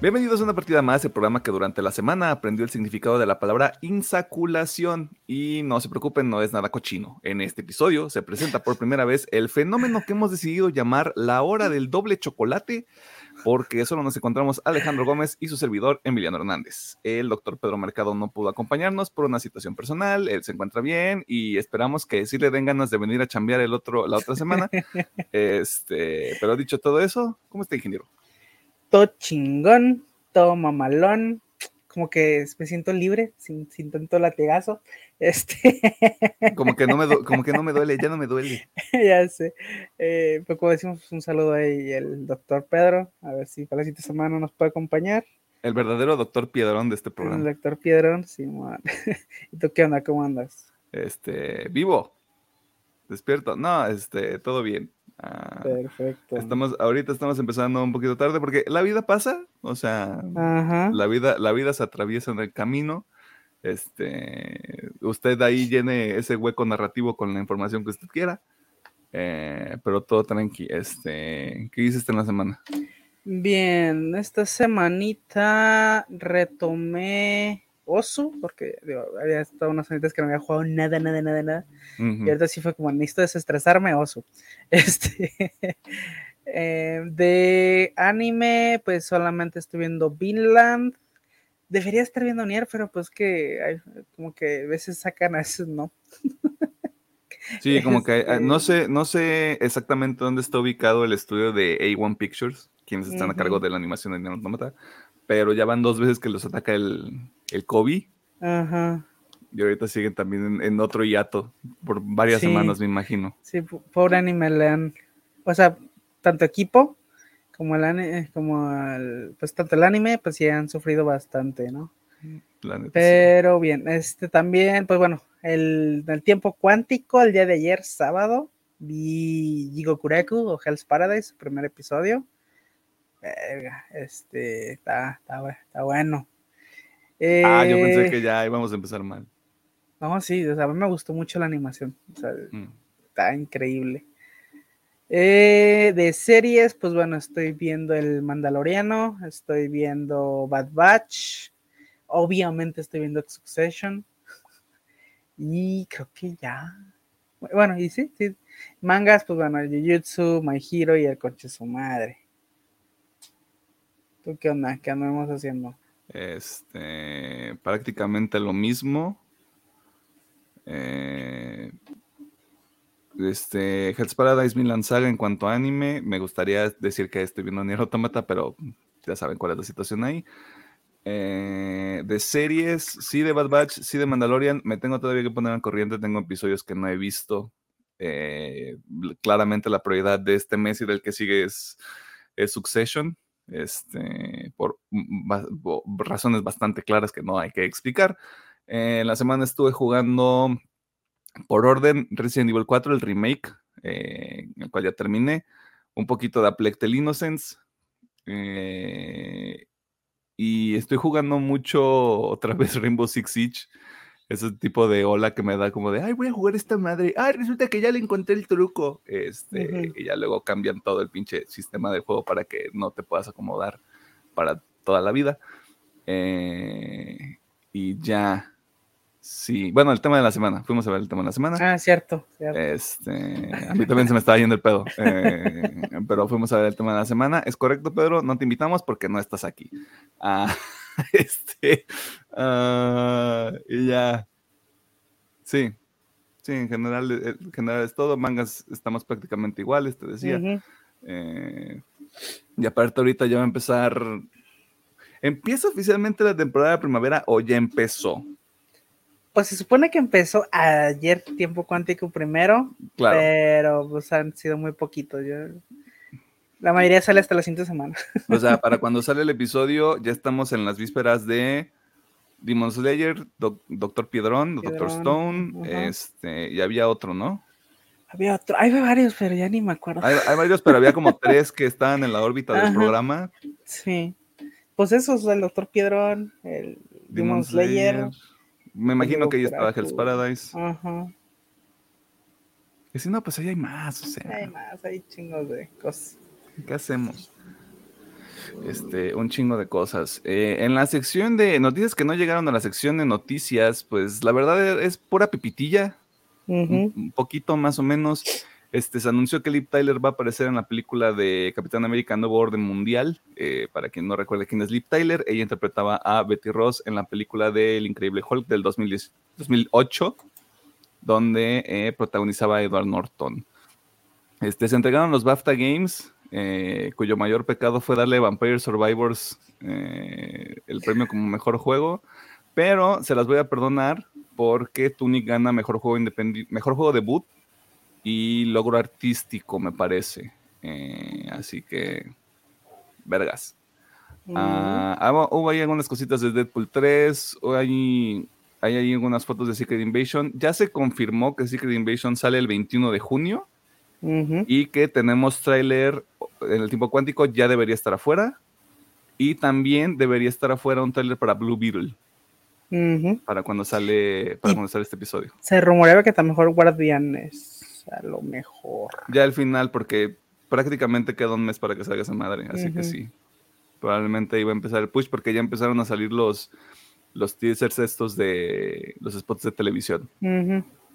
Bienvenidos a una partida más, el programa que durante la semana aprendió el significado de la palabra insaculación. Y no se preocupen, no es nada cochino. En este episodio se presenta por primera vez el fenómeno que hemos decidido llamar la hora del doble chocolate, porque solo nos encontramos Alejandro Gómez y su servidor Emiliano Hernández. El doctor Pedro Mercado no pudo acompañarnos por una situación personal, él se encuentra bien y esperamos que sí le den ganas de venir a chambear el otro, la otra semana. Este, pero dicho todo eso, ¿cómo está, ingeniero? Todo chingón, todo mamalón, como que me siento libre, sin, sin tanto latigazo. Este. Como que no me, como que no me duele, ya no me duele. ya sé. Eh, pues como decimos, un saludo ahí al doctor Pedro, a ver si para la siguiente semana nos puede acompañar. El verdadero doctor Piedrón de este programa. El doctor Piedrón, sí, ¿Y tú qué onda? ¿Cómo andas? Este, vivo. Despierto. No, este, todo bien. Ah, Perfecto. Estamos, ahorita estamos empezando un poquito tarde porque la vida pasa, o sea, la vida, la vida se atraviesa en el camino. Este, usted ahí llene ese hueco narrativo con la información que usted quiera. Eh, pero todo tranqui. Este, ¿qué hiciste en la semana? Bien, esta semanita retomé Osu, porque había estado unas semanas que no había jugado nada, nada, nada, nada. Y ahorita sí fue como, necesito desestresarme, Osu. Este, eh, de anime, pues solamente estoy viendo Vinland. Debería estar viendo Nier, pero pues que hay, como que a veces sacan a veces no. Sí, como que ah, no sé, no sé exactamente dónde está ubicado el estudio de A1 Pictures, quienes están a cargo de la animación de Nier Automata, pero ya van dos veces que los ataca el, el COVID. Ajá. Y ahorita siguen también en, otro hiato por varias semanas, me imagino. Sí, pobre anime le han, o sea, tanto equipo como el anime, como el, pues tanto el anime, pues sí han sufrido bastante, ¿no? Pero bien, este también, pues bueno, el, el, tiempo cuántico, el día de ayer, sábado, vi Jigokureku o Hell's Paradise, su primer episodio. Verga, este, está, está, está bueno ah, yo pensé eh, que ya íbamos a empezar mal. No, sí, o sea, a mí me gustó mucho la animación. O sea, mm. está increíble. Eh, de series, pues bueno, estoy viendo El Mandaloriano, estoy viendo Bad Batch, obviamente estoy viendo Succession. Y creo que ya. Bueno, y sí, sí. Mangas, pues bueno, Jujutsu, My Hero y el coche su madre. ¿Tú qué onda? ¿Qué andamos haciendo? Este, prácticamente lo mismo. Eh, este, Hell's Paradise Milan Saga en cuanto a anime, me gustaría decir que estoy viendo Nier Automata, pero ya saben cuál es la situación ahí. Eh, de series, sí de Bad Batch, sí de Mandalorian, me tengo todavía que poner al corriente, tengo episodios que no he visto. Eh, claramente la prioridad de este mes y del que sigue es, es Succession este, por razones bastante claras que no hay que explicar. en la semana estuve jugando por orden Resident Evil 4, el remake, eh, el cual ya terminé, un poquito de Aplectel Innocence, eh, y estoy jugando mucho otra vez Rainbow Six Siege ese tipo de ola que me da como de, ay, voy a jugar esta madre, ay, resulta que ya le encontré el truco, este, y ya luego cambian todo el pinche sistema de juego para que no te puedas acomodar para toda la vida. Eh, y ya, sí, bueno, el tema de la semana, fuimos a ver el tema de la semana. Ah, cierto, Este, a mí también se me estaba yendo el pedo, eh, pero fuimos a ver el tema de la semana. Es correcto, Pedro, no te invitamos porque no estás aquí. Ah, este, uh, y ya. Sí, sí, en general, eh, en general es todo. Mangas estamos prácticamente iguales, te decía. Eh, y aparte, ahorita ya va a empezar. ¿Empieza oficialmente la temporada de primavera o ya empezó? Pues se supone que empezó ayer tiempo cuántico primero, pero pues han sido muy poquitos. Yo la mayoría sale hasta la siguiente semana. O sea, para cuando sale el episodio, ya estamos en las vísperas de Demon Slayer, Doctor Piedrón, Doctor Stone, este, y había otro, ¿no? Había otro, hay varios, pero ya ni me acuerdo. Hay, varios, pero había como tres que estaban en la órbita del programa. Sí. Pues esos, el Doctor Piedrón, el Demon, Slayer. Me imagino que ahí estaba Hell's Paradise. Ajá. Y si no, pues ahí hay más, o sea. Hay más, hay chingos de cosas. ¿Qué hacemos? Este, un chingo de cosas. Eh, en la sección de noticias que no llegaron a la sección de noticias, pues la verdad es pura pipitilla. un, poquito más o menos. Este, se anunció que Liv Tyler va a aparecer en la película de Capitán América Nuevo Orden Mundial. Eh, para quien no recuerde quién es Liv Tyler, ella interpretaba a Betty Ross en la película de El Increíble Hulk del 2008, donde eh, protagonizaba a Edward Norton. Este, se entregaron los BAFTA Games, eh, cuyo mayor pecado fue darle Vampire Survivors el premio como mejor juego, pero se las voy a perdonar porque Tunic gana mejor juego independiente, mejor juego debut y logro artístico, me parece. Eh, así que, vergas. Ah, ah, hubo ahí algunas cositas de Deadpool 3, hay, hay ahí algunas fotos de Secret Invasion. Ya se confirmó que Secret Invasion sale el 21 de junio y que tenemos tráiler en el tiempo cuántico, ya debería estar afuera. Y también debería estar afuera un tráiler para Blue Beetle. Para cuando sale para cuando sale este episodio. Se rumoreaba que también mejor Guardianes a lo mejor. Ya al final, porque prácticamente queda un mes para que salga esa madre, así que sí. Probablemente iba a empezar el push porque ya empezaron a salir los, los teasers estos de los spots de televisión.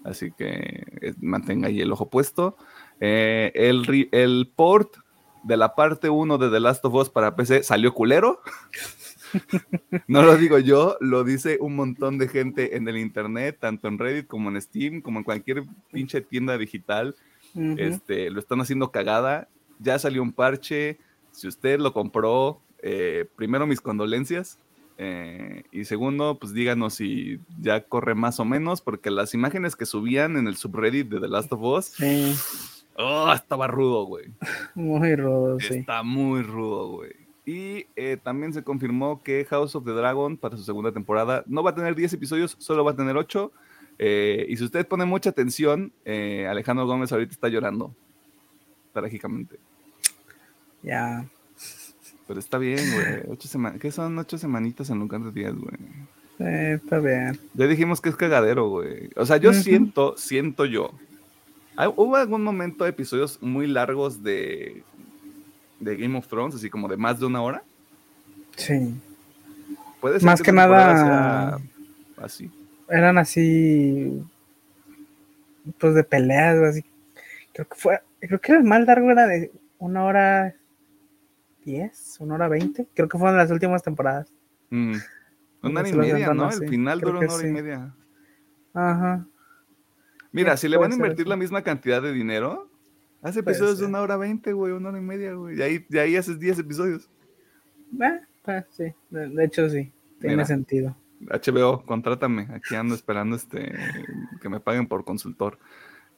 Así que eh, mantenga ahí el ojo puesto. Eh, el, el port de la parte 1 de The Last of Us para PC salió culero. no lo digo yo, lo dice un montón de gente en el internet, tanto en Reddit como en Steam, como en cualquier pinche tienda digital. este, lo están haciendo cagada. Ya salió un parche. Si usted lo compró, eh, primero mis condolencias. Eh, y segundo, pues díganos si ya corre más o menos, porque las imágenes que subían en el subreddit de The Last of Us. Oh, estaba rudo, güey. Muy rudo, sí. Está muy rudo, güey. Y eh, también se confirmó que House of the Dragon para su segunda temporada no va a tener 10 episodios, solo va a tener 8. Eh, y si usted pone mucha atención, eh, Alejandro Gómez ahorita está llorando. Trágicamente. Ya. Pero está bien, güey. ¿Qué son ocho semanitas en lugar de 10, güey? está bien. Ya dijimos que es cagadero, güey. O sea, yo siento, siento yo. ¿Hubo algún momento episodios muy largos de de Game of Thrones, así como de más de una hora. Sí. Puede ser más que, nada así. Eran así pues de peleas, así. Creo que fue, creo que el más largo era de una hora diez, una hora veinte. Creo que fueron las últimas temporadas. Mm. Una hora y media, ¿no? El final duró una hora y media. Ajá. Mira, si le van a invertir la misma cantidad de dinero, Hace episodios de una hora veinte, güey, una hora y media, güey. Y ahí, de ahí haces diez episodios. Ah, ah sí, de, hecho sí, tiene sentido. HBO, contrátame. Aquí ando esperando este que me paguen por consultor.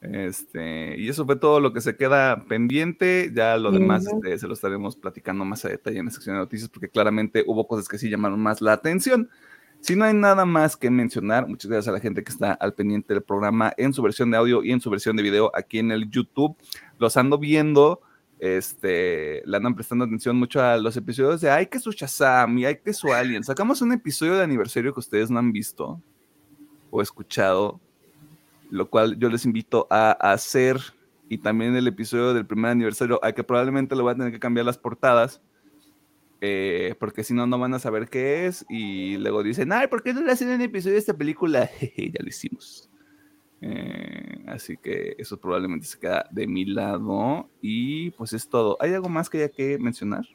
Este, y eso fue todo lo que se queda pendiente. Ya lo demás este, se lo estaremos platicando más a detalle en la sección de noticias, porque claramente hubo cosas que sí llamaron más la atención. Si no hay nada más que mencionar, muchas gracias a la gente que está al pendiente del programa en su versión de audio y en su versión de video aquí en el YouTube. Los ando viendo, este, le andan prestando atención mucho a los episodios de Ay que su Shazam y Ay que su Alien. Sacamos un episodio de aniversario que ustedes no han visto o escuchado, lo cual yo les invito a hacer. Y también el episodio del primer aniversario, al que probablemente lo voy a tener que cambiar las portadas eh, porque si no, no van a saber qué es. Y luego dicen, ay, ¿por qué no le hacen un episodio de esta película? ya lo hicimos. Eh, así que eso probablemente se queda de mi lado. Y pues es todo. ¿Hay algo más que haya que mencionar?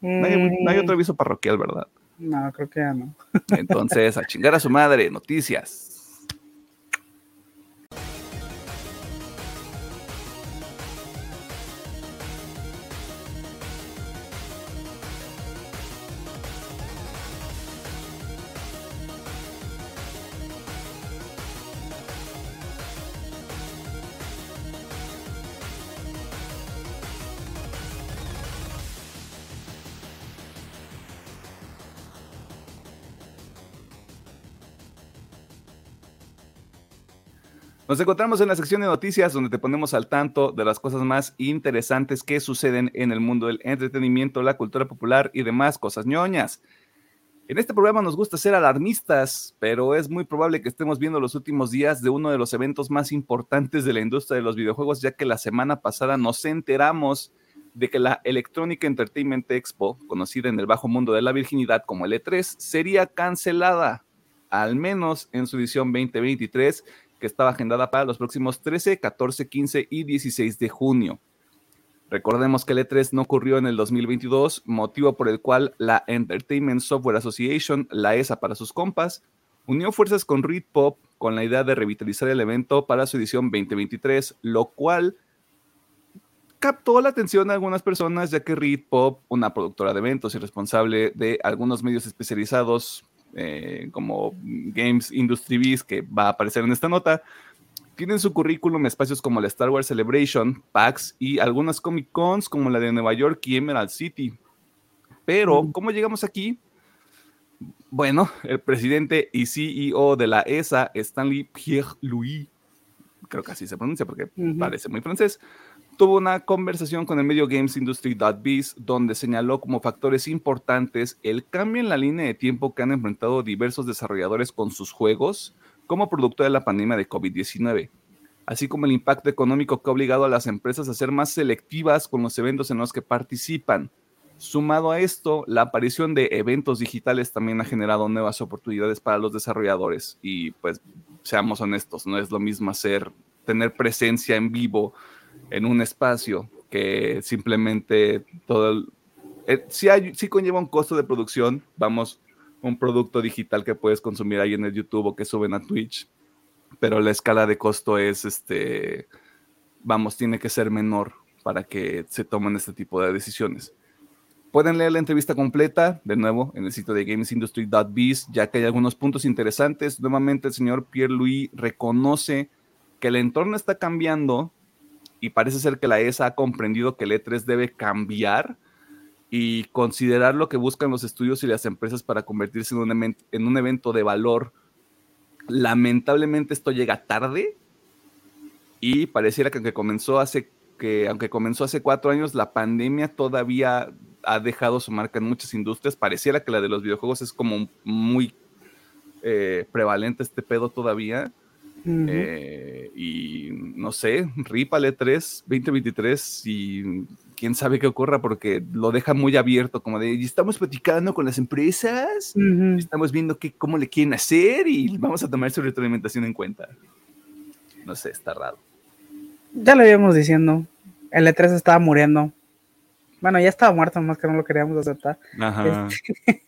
No, hay, no hay otro aviso parroquial, ¿verdad? No, creo que ya no. Entonces, a chingar a su madre, noticias. Nos encontramos en la sección de noticias donde te ponemos al tanto de las cosas más interesantes que suceden en el mundo del entretenimiento, la cultura popular y demás cosas ñoñas. En este programa nos gusta ser alarmistas, pero es muy probable que estemos viendo los últimos días de uno de los eventos más importantes de la industria de los videojuegos, ya que la semana pasada nos enteramos de que la Electronic Entertainment Expo, conocida en el bajo mundo de la virginidad como el E3, sería cancelada, al menos en su edición 2023, que estaba agendada para los próximos 13, 14, 15 y 16 de junio. Recordemos que el E3 no ocurrió en el 2022, motivo por el cual la Entertainment Software Association, la ESA para sus compas, unió fuerzas con Reed Pop con la idea de revitalizar el evento para su edición 2023, lo cual captó la atención de algunas personas, ya que Reed Pop, una productora de eventos y responsable de algunos medios especializados eh, como Games Industry Biz, que va a aparecer en esta nota, tienen su currículum espacios como la Star Wars Celebration, PAX y algunas Comic Cons como la de Nueva York y Emerald City. Pero, ¿cómo llegamos aquí? Bueno, el presidente y CEO de la ESA, Stanley Pierre-Louis, creo que así se pronuncia porque parece muy francés, tuvo una conversación con el medio Games Industry.biz donde señaló como factores importantes el cambio en la línea de tiempo que han enfrentado diversos desarrolladores con sus juegos como producto de la pandemia de COVID-19, así como el impacto económico que ha obligado a las empresas a ser más selectivas con los eventos en los que participan. Sumado a esto, la aparición de eventos digitales también ha generado nuevas oportunidades para los desarrolladores y pues seamos honestos, no es lo mismo hacer, tener presencia en vivo en un espacio que simplemente todo el, eh, sí, conlleva un costo de producción, vamos, un producto digital que puedes consumir ahí en el YouTube o que suben a Twitch, pero la escala de costo es, este, vamos, tiene que ser menor para que se tomen este tipo de decisiones. Pueden leer la entrevista completa, de nuevo, en el sitio de gamesindustry.biz, ya que hay algunos puntos interesantes. Nuevamente, el señor Pierre-Louis reconoce que el entorno está cambiando y parece ser que la ESA ha comprendido que el E3 debe cambiar y considerar lo que buscan los estudios y las empresas para convertirse en un, en un evento de valor. Lamentablemente esto llega tarde y pareciera que aunque comenzó hace que aunque comenzó hace cuatro años, la pandemia todavía ha dejado su marca en muchas industrias. Pareciera que la de los videojuegos es como muy eh, prevalente este pedo todavía. Eh, y no sé, Ripale 3, 2023 y quién sabe qué ocurra porque lo deja muy abierto, como de, estamos platicando con las empresas, estamos viendo qué, cómo le quieren hacer y vamos a tomar su retroalimentación en cuenta. No sé, está raro. Ya lo íbamos diciendo, el E3 estaba muriendo. Bueno, ya estaba muerto, más que no lo queríamos aceptar. Este,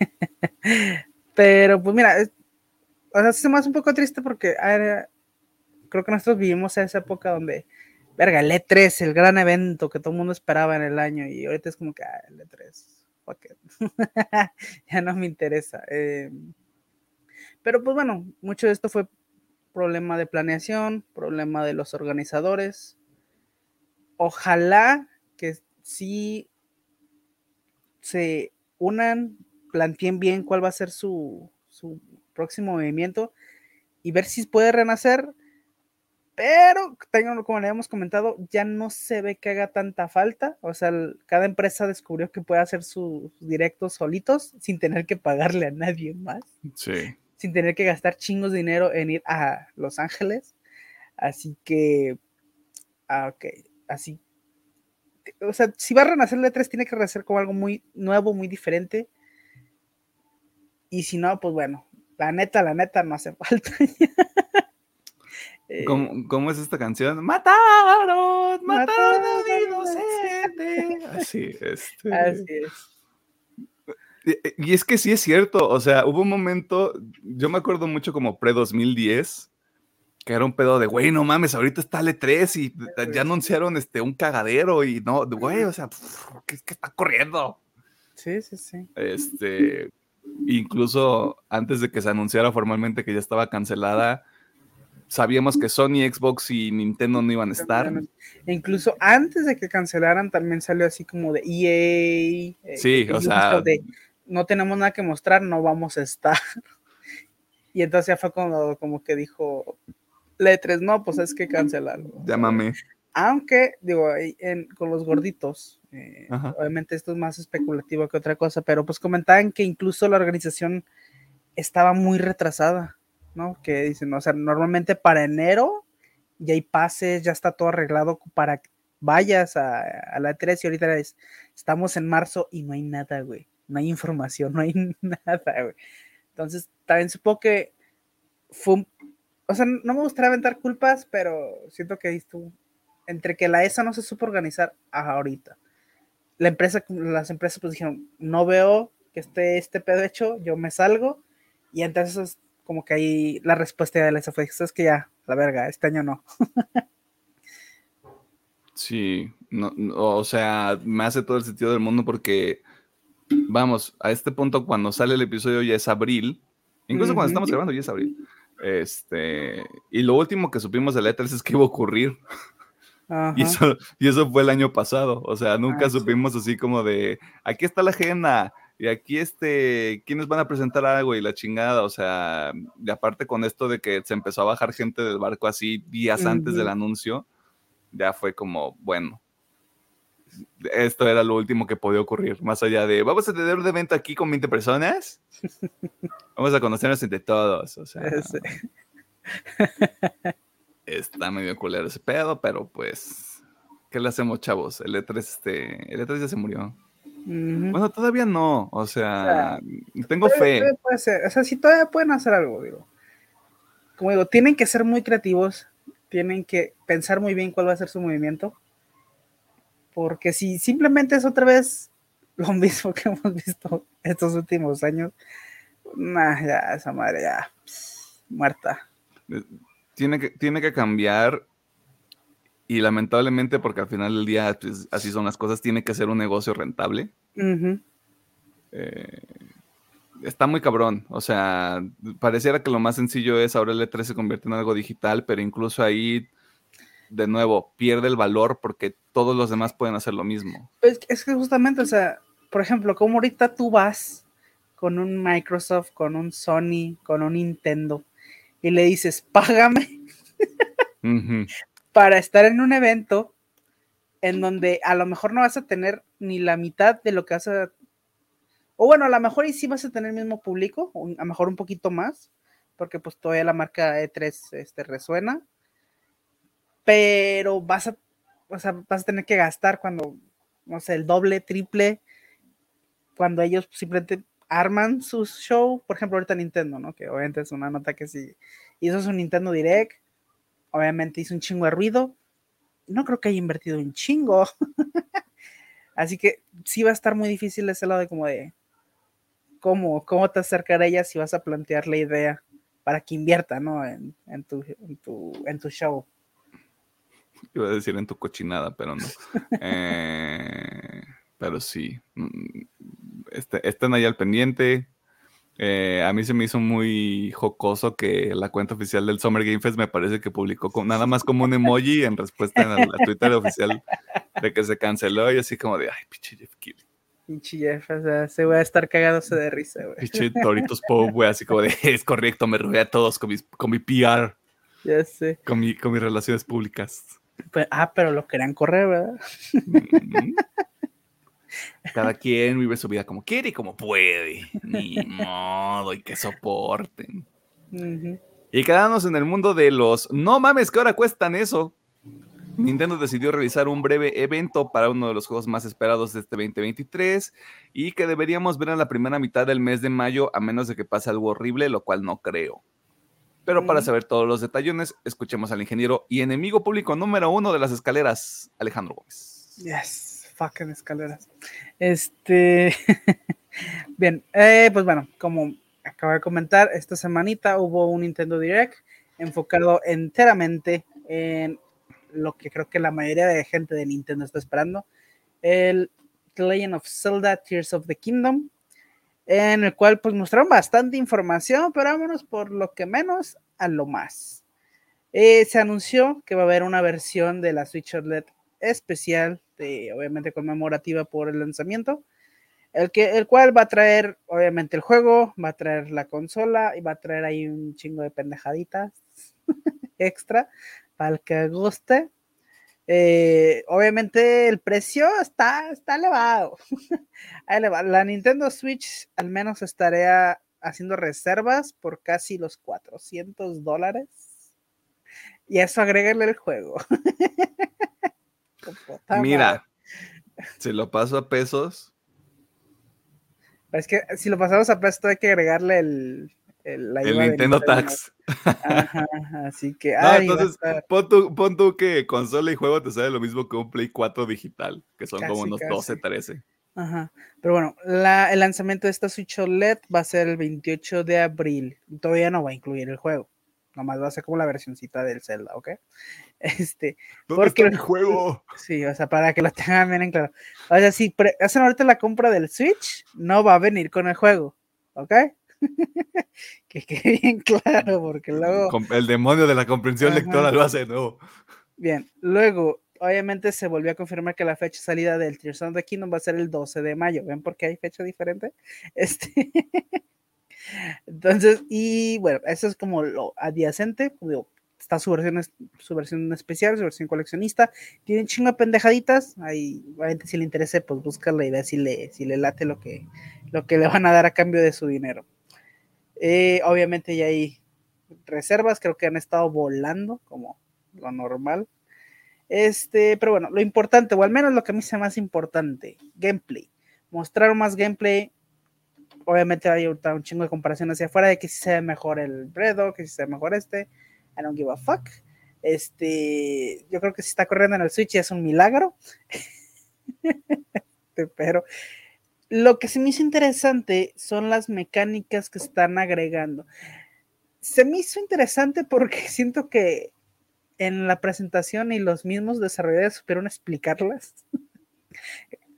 pero pues mira, o sea, se me hace un poco triste porque creo que nosotros vivimos esa época donde, verga, el E3, el gran evento que todo el mundo esperaba en el año, y ahorita es como que, ah, el E3, fuck ya no me interesa. Em, pero pues bueno, mucho de esto fue problema de planeación, problema de los organizadores. Ojalá que sí se unan, planteen bien cuál va a ser su, su próximo movimiento y ver si puede renacer pero como le hemos comentado, ya no se ve que haga tanta falta. O sea, cada empresa descubrió que puede hacer sus directos solitos sin tener que pagarle a nadie más. Sí. Sin tener que gastar chingos de dinero en ir a Los Ángeles. Así que, ah, ok, así. O sea, si va a renacer el E3, tiene que renacer como algo muy nuevo, muy diferente. Y si no, pues bueno, la neta, la neta, no hace falta. Eh, ¿Cómo, es esta canción? Mataron, mataron a un inocente. Así, este... Así es. Y es que sí es cierto, o sea, hubo un momento, yo me acuerdo mucho como pre-2010, que era un pedo de, güey, no mames, ahorita está el 3 y ya anunciaron este, un cagadero y no, güey, o sea, ¿qué, ¿qué, está corriendo? Sí, sí, sí. Este, incluso antes de que se anunciara formalmente que ya estaba cancelada, sabíamos que Sony, Xbox y Nintendo no iban a estar. E incluso antes de que cancelaran también salió así como de EA. Eh, sí, o sea. no tenemos nada que mostrar, no vamos a estar. Y entonces ya fue como, como que dijo Letres, no, pues es que cancelarlo. Llámame. Aunque, digo, con los gorditos, eh, obviamente esto es más especulativo que otra cosa, pero pues comentaban que incluso la organización estaba muy retrasada. ¿No? Que dicen, o sea, normalmente para enero ya hay pases, ya está todo arreglado para vayas a, la 3 y ahorita estamos en marzo y no hay nada, güey. No hay información, no hay nada, güey. Entonces, también supongo que fue O sea, no me gustaría aventar culpas, pero siento que estuvo entre que la ESA no se supo organizar ahorita. La empresa, las empresas pues dijeron, no veo que esté este pedo hecho, yo me salgo. Y entonces como que ahí la respuesta de la fue, es que ya, la verga, este año no. sí, no, o sea, me hace todo el sentido del mundo porque, vamos, a este punto cuando sale el episodio ya es abril, incluso cuando estamos grabando ya es abril. Este, y lo último que supimos de la E3 es que iba a ocurrir. Y eso, y eso fue el año pasado. O sea, nunca ah, supimos así como de aquí está la agenda. Y aquí este, ¿quiénes van a presentar algo? Y la chingada, o sea, y aparte con esto de que se empezó a bajar gente del barco así días antes del anuncio, ya fue como, bueno, esto era lo último que podía ocurrir, más allá de, vamos a tener un evento aquí con 20 personas, vamos a conocernos entre todos, o sea está medio culero ese pedo, pero pues, ¿qué le hacemos, chavos? El E3, este, el E3 ya se murió. Bueno, todavía no, o sea, tengo fe. Puede ser. O sea, si todavía pueden hacer algo, digo. Como digo, tienen que ser muy creativos, tienen que pensar muy bien cuál va a ser su movimiento, porque si simplemente es otra vez lo mismo que hemos visto estos últimos años, nah, ya, esa madre ya, muerta. Eh, tiene que, tiene que cambiar y lamentablemente porque al final del día pues, así son las cosas, tiene que ser un negocio rentable. Eh, está muy cabrón, o sea, pareciera que lo más sencillo es ahora el E3 se convierte en algo digital, pero incluso ahí, de nuevo, pierde el valor porque todos los demás pueden hacer lo mismo. Es, es que justamente, o sea, por ejemplo, como ahorita tú vas con un Microsoft, con un Sony, con un Nintendo, y le dices, págame para estar en un evento en donde a lo mejor no vas a tener ni la mitad de lo que vas a... O bueno, a lo mejor y sí vas a tener el mismo público, a lo mejor un poquito más, porque pues todavía la marca E3 este, resuena, pero vas a, vas a tener que gastar cuando, no sé, el doble, triple, cuando ellos simplemente arman su show, por ejemplo, ahorita Nintendo, ¿no? Que obviamente es una nota que sí hizo su Nintendo Direct, obviamente hizo un chingo de ruido, no creo que haya invertido un chingo, así que sí va a estar muy difícil ese lado de como de cómo, cómo te acercar a ella si vas a plantear la idea para que invierta, ¿no? En, tu, en, tu, en tu show. Iba a decir en tu cochinada, pero no. eh, pero sí. Mm, este, estén ahí al pendiente. Eh, a mí se me hizo muy jocoso que la cuenta oficial del Summer Game Fest me parece que publicó con, nada más como un emoji en respuesta a la, Twitter oficial de que se canceló y así como de, ay, pinche Jeff Keighley. Pinche Jeff, o sea, se va a estar cagándose de risa, güey. Pinche Toritos Pope, güey, así como de, es correcto, me robé a todos con, con mi PR. Ya sé. Con, mi, con mis relaciones públicas. Pues, ah, pero lo querían correr, ¿verdad? Cada quien vive su vida como quiere y como puede. Ni modo, y que soporten. Y quedándonos en el mundo de los no mames, que ahora cuestan eso. Nintendo decidió realizar un breve evento para uno de los juegos más esperados de este 2023 y que deberíamos ver en la primera mitad del mes de mayo, a menos de que pase algo horrible, lo cual no creo. Pero para saber todos los detalles, escuchemos al ingeniero y enemigo público número uno de las escaleras, Alejandro Gómez. Yes fucking escaleras. Este, bien, eh, pues bueno, como acabo de comentar, esta semanita hubo un Nintendo Direct enfocado enteramente en lo que creo que la mayoría de gente de Nintendo está esperando, el The Legend of Zelda Tears of the Kingdom, en el cual pues mostraron bastante información, pero vámonos por lo que menos a lo más. Eh, se anunció que va a haber una versión de la Switch OLED especial obviamente conmemorativa por el lanzamiento, el, que, el cual va a traer, obviamente, el juego, va a traer la consola y va a traer ahí un chingo de pendejaditas extra para el que guste. Eh, obviamente el precio está, está elevado. La Nintendo Switch al menos estaría haciendo reservas por casi los 400 dólares. Y eso agréguele el juego. Mira, si lo paso a pesos. Es que si lo pasamos a pesos, hay que agregarle el, el, Nintendo Tax. así que. entonces, pon tú, pon tú, que consola y juego te sale lo mismo que un Play 4 digital, que son como unos 12, 13. Ajá. Pero bueno, la, el lanzamiento de esta Switch OLED va a ser el 28 de abril. Todavía no va a incluir el juego. Nomás va a ser como la versioncita del Zelda, ¿ok? Este. porque el juego? Sí, o sea, para que lo tengan bien en claro. O sea, si hacen ahorita la compra del Switch, no va a venir con el juego, ¿ok? que quede bien claro, porque luego. El demonio de la comprensión lectora lo hace de nuevo. Bien, luego obviamente se volvió a confirmar que la fecha de salida del Tears of the Kingdom va a ser el 12 de mayo. ¿Ven por qué hay fecha diferente? Este. Entonces, y bueno, eso es como lo adyacente. está su versión, su versión especial, su versión coleccionista. Tiene chingo de pendejaditas. Ahí, obviamente, si le interesa, pues búscala y ve si le, si le late lo que, lo que le van a dar a cambio de su dinero. Eh, obviamente, ya hay reservas, creo que han estado volando como lo normal. Este, pero bueno, lo importante, o al menos lo que a mí se más importante, gameplay. Mostraron más gameplay. Obviamente hay un chingo de comparación hacia afuera de que si se ve mejor el Bredo, que si se ve mejor este. I don't give a fuck. Este, yo creo que si está corriendo en el Switch es un milagro. pero lo que se me hizo interesante son las mecánicas que están agregando. Se me hizo interesante porque siento que en la presentación y los mismos desarrolladores supieron explicarlas.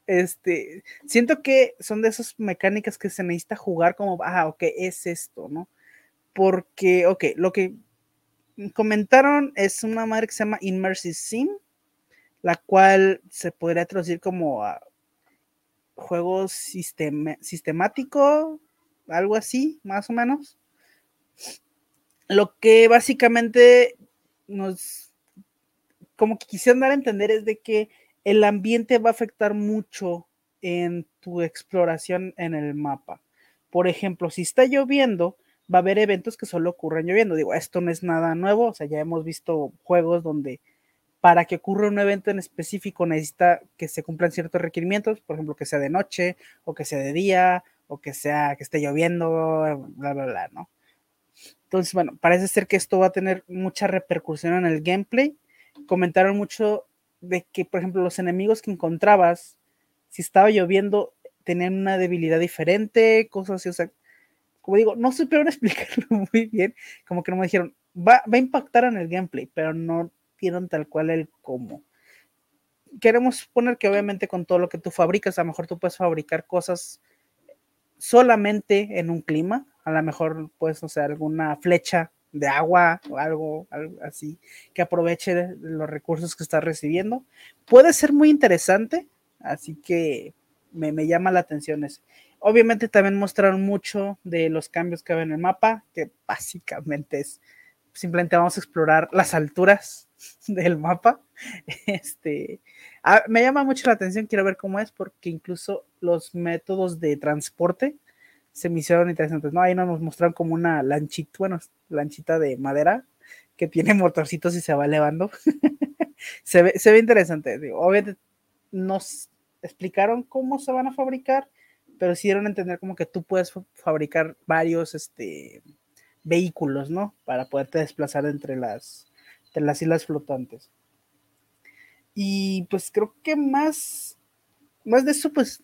Este, siento que son de esas mecánicas que se necesita jugar como, ah, ok, es esto, ¿no? Porque, ok, lo que comentaron es una madre que se llama Immersive Sim, la cual se podría traducir como a juego sistemático, algo así, más o menos. Lo que básicamente nos, como que quisieron dar a entender es de que el ambiente va a afectar mucho en tu exploración en el mapa. Por ejemplo, si está lloviendo, va a haber eventos que solo ocurren lloviendo. Digo, esto no es nada nuevo, o sea, ya hemos visto juegos donde para que ocurra un evento en específico necesita que se cumplan ciertos requerimientos, por ejemplo, que sea de noche o que sea de día o que sea que esté lloviendo, bla, bla, bla, ¿no? Entonces, bueno, parece ser que esto va a tener mucha repercusión en el gameplay. Comentaron mucho de que, por ejemplo, los enemigos que encontrabas, si estaba lloviendo, tenían una debilidad diferente, cosas así. O sea, como digo, no supieron explicarlo muy bien. Como que no me dijeron, va, va a impactar en el gameplay, pero no dieron tal cual el cómo. Queremos poner que obviamente con todo lo que tú fabricas, a lo mejor tú puedes fabricar cosas solamente en un clima, a lo mejor puedes hacer alguna flecha de agua o algo, así que aproveche los recursos que estás recibiendo. Puede ser muy interesante, así que me, llama la atención ese. Obviamente también mostraron mucho de los cambios que hay en el mapa, que básicamente es simplemente vamos a explorar las alturas del mapa. Este, ah, me llama mucho la atención, quiero ver cómo es, porque incluso los métodos de transporte se me hicieron interesantes, ¿no? Ahí nos mostraron como una lanchita, bueno, lanchita de madera que tiene motorcitos y se va elevando. se, ve, se ve interesante. obviamente nos explicaron cómo se van a fabricar, pero sí dieron a entender como que tú puedes fabricar varios este, vehículos, ¿no? Para poderte desplazar entre las, entre las islas flotantes. Y pues creo que más, más de eso, pues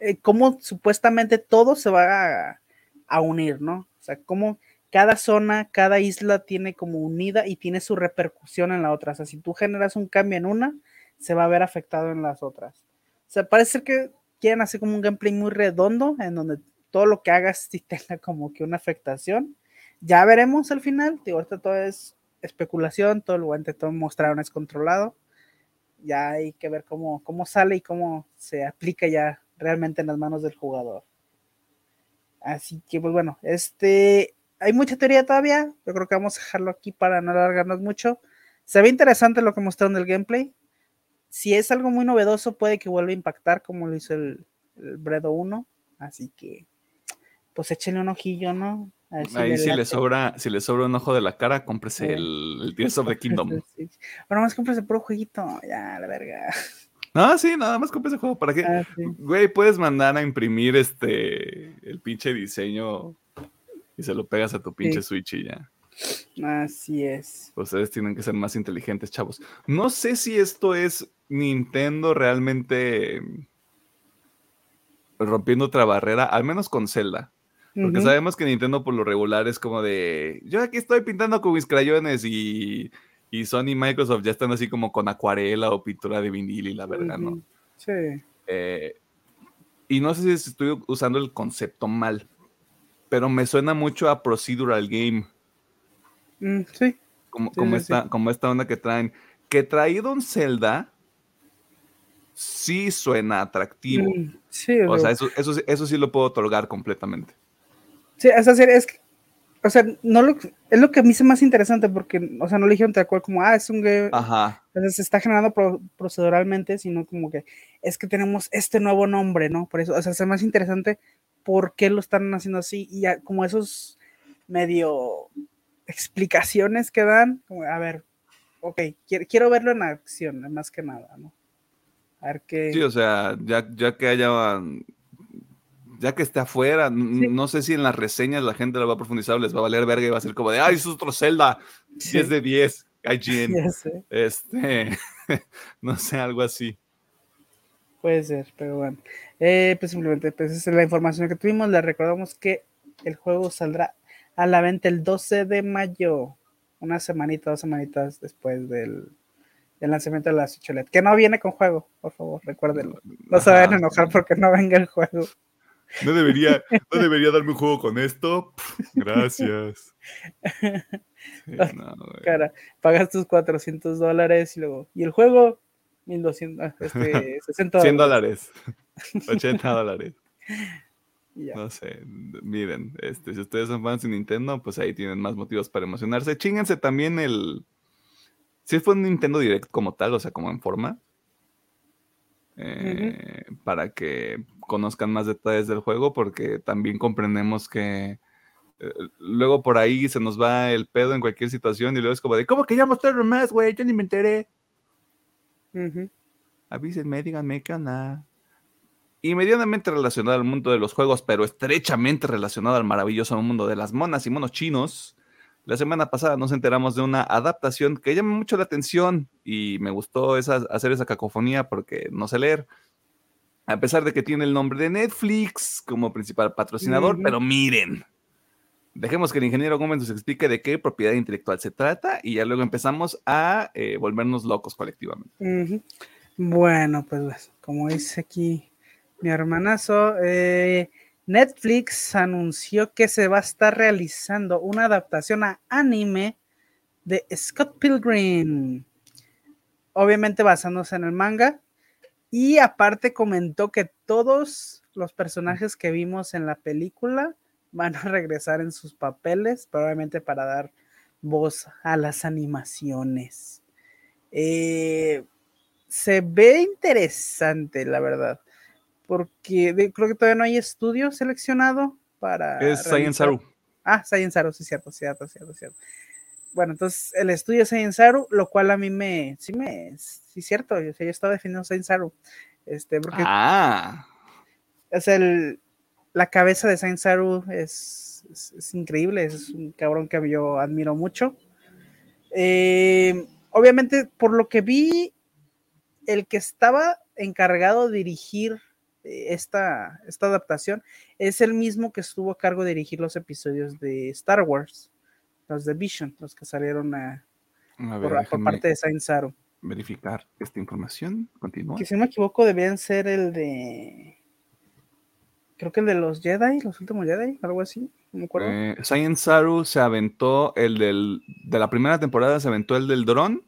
eh, cómo supuestamente todo se va a, unir, ¿no? O sea, cómo cada zona, cada isla tiene como unida y tiene su repercusión en la otra. O sea, si tú generas un cambio en una, se va a ver afectado en las otras. O sea, parece que quieren hacer como un gameplay muy redondo, en donde todo lo que hagas sí tenga como que una afectación. Ya veremos al final. ahorita todo es especulación, todo lo que todo mostraron es controlado. Ya hay que ver cómo, cómo sale y cómo se aplica ya realmente en las manos del jugador. Así que, pues bueno, este, hay mucha teoría todavía. Yo creo que vamos a dejarlo aquí para no alargarnos mucho. Se ve interesante lo que mostraron del gameplay. Si es algo muy novedoso, puede que vuelva a impactar como lo hizo el, el Bredo 1. Así que, pues échenle un ojillo, ¿no? Ahí si le sobra, si le sobra un ojo de la cara, cómprese el, el Tears of the Kingdom. Bueno, más cómprese puro jueguito, ya, la verga. No, sí, nada más compres el juego. ¿Para qué? Ah, Güey, puedes mandar a imprimir este el pinche diseño y se lo pegas a tu pinche Switch y ya. Así es. Ustedes tienen que ser más inteligentes, chavos. No sé si esto es Nintendo realmente rompiendo otra barrera, al menos con Zelda. Porque sabemos que Nintendo por lo regular es como de, yo aquí estoy pintando con mis crayones y y Sony y Microsoft ya están así como con acuarela o pintura de vinil y la verdad, ¿no? Sí. Eh, y no sé si estoy usando el concepto mal, pero me suena mucho a procedural game. Mm, sí. Como, como, esta, como esta onda que traen. Que traído un Zelda sí suena atractivo. Mm, sí, o sea, eso, eso, eso sí lo puedo otorgar completamente. Sí, esa serie es que o sea, no lo, es lo que a mí se más interesante porque, o sea, no le dijeron tal cual como, ah, es un game, Ajá. Entonces se está generando proceduralmente, sino como que es que tenemos este nuevo nombre, ¿no? Por eso, o sea, es más interesante por qué lo están haciendo así y ya, como esos medio explicaciones que dan, como, a ver, ok, quiero, quiero verlo en acción, más que nada, ¿no? A ver qué... Sí, o sea, ya, ya que haya ya que esté afuera, no sé si en las reseñas la gente lo va a profundizar o les va a valer verga y va a ser como de, ay, es otro Zelda, 10 de 10, IGN. Este, no sé, algo así. Puede ser, pero bueno. Eh, pues simplemente, pues esa es la información que tuvimos. Le recordamos que el juego saldrá a la venta el 12 de mayo, una semanita, dos semanitas después del, lanzamiento de la Switch Que no viene con juego, por favor, recuérdenlo. No se vayan a enojar porque no venga el juego. No debería, no debería darme un juego con esto. gracias. cara, pagas tus 400 dólares y luego, ¿y el juego? 1200, este, 60 100 dólares. 80 dólares. No sé, miren, este, si ustedes son fans de Nintendo, pues ahí tienen más motivos para emocionarse. Chingense también el. Si fue un Nintendo Direct como tal, o sea, como en forma. Eh, para que conozcan más detalles del juego, porque también comprendemos que eh, luego por ahí se nos va el pedo en cualquier situación y luego es como de, ¿cómo que ya mostraron más, güey? Yo ni me enteré. Avísenme, díganme qué onda. Y medianamente relacionado al mundo de los juegos, pero estrechamente relacionado al maravilloso mundo de las monas y monos chinos. La semana pasada nos enteramos de una adaptación que llama mucho la atención y me gustó hacer esa cacofonía porque no sé leer a pesar de que tiene el nombre de Netflix como principal patrocinador, pero miren, dejemos que el ingeniero Gómez nos explique de qué propiedad intelectual se trata y ya luego empezamos a eh, volvernos locos colectivamente. Bueno, pues como dice aquí mi hermanazo, eh, Netflix anunció que se va a estar realizando una adaptación a anime de Scott Pilgrim, obviamente basándose en el manga y aparte comentó que todos los personajes que vimos en la película van a regresar en sus papeles, probablemente para dar voz a las animaciones. Eh, se ve interesante, la verdad, porque creo que todavía no hay estudio seleccionado para... Es Science Saru. Ah, Science Saru, sí, cierto, cierto, cierto, cierto. Bueno, entonces el estudio es Saru, lo cual a mí me, sí me, sí, cierto, yo, yo estaba definiendo Saint Saru. Este, porque ah. es el, la cabeza de Saint Saru es, es, increíble, es un cabrón que yo admiro mucho. Eh, obviamente, por lo que vi, el que estaba encargado de dirigir eh, esta, esta adaptación es el mismo que estuvo a cargo de dirigir los episodios de Star Wars, los de Vision, los que salieron a, por, parte de Saint verificar esta información. Continúa. Que si no me equivoco, debían ser el de. Creo que el de los Jedi, los últimos Jedi, algo así. No me acuerdo. Eh, Saru se aventó el del. De la primera temporada se aventó el del dron.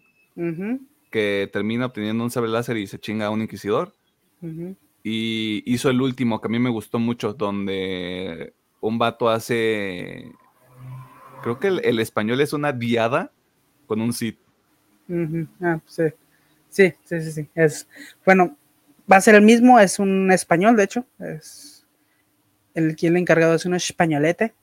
Que termina obteniendo un sabre láser y se chinga a un inquisidor. Y hizo el último que a mí me gustó mucho, donde un vato hace. Creo que el, el español es una diada con un Sith. Ah, sí. sí. Sí, sí, sí, Es, bueno, va a ser el mismo, es un español, de hecho. Es el quien le encargado es un españolete.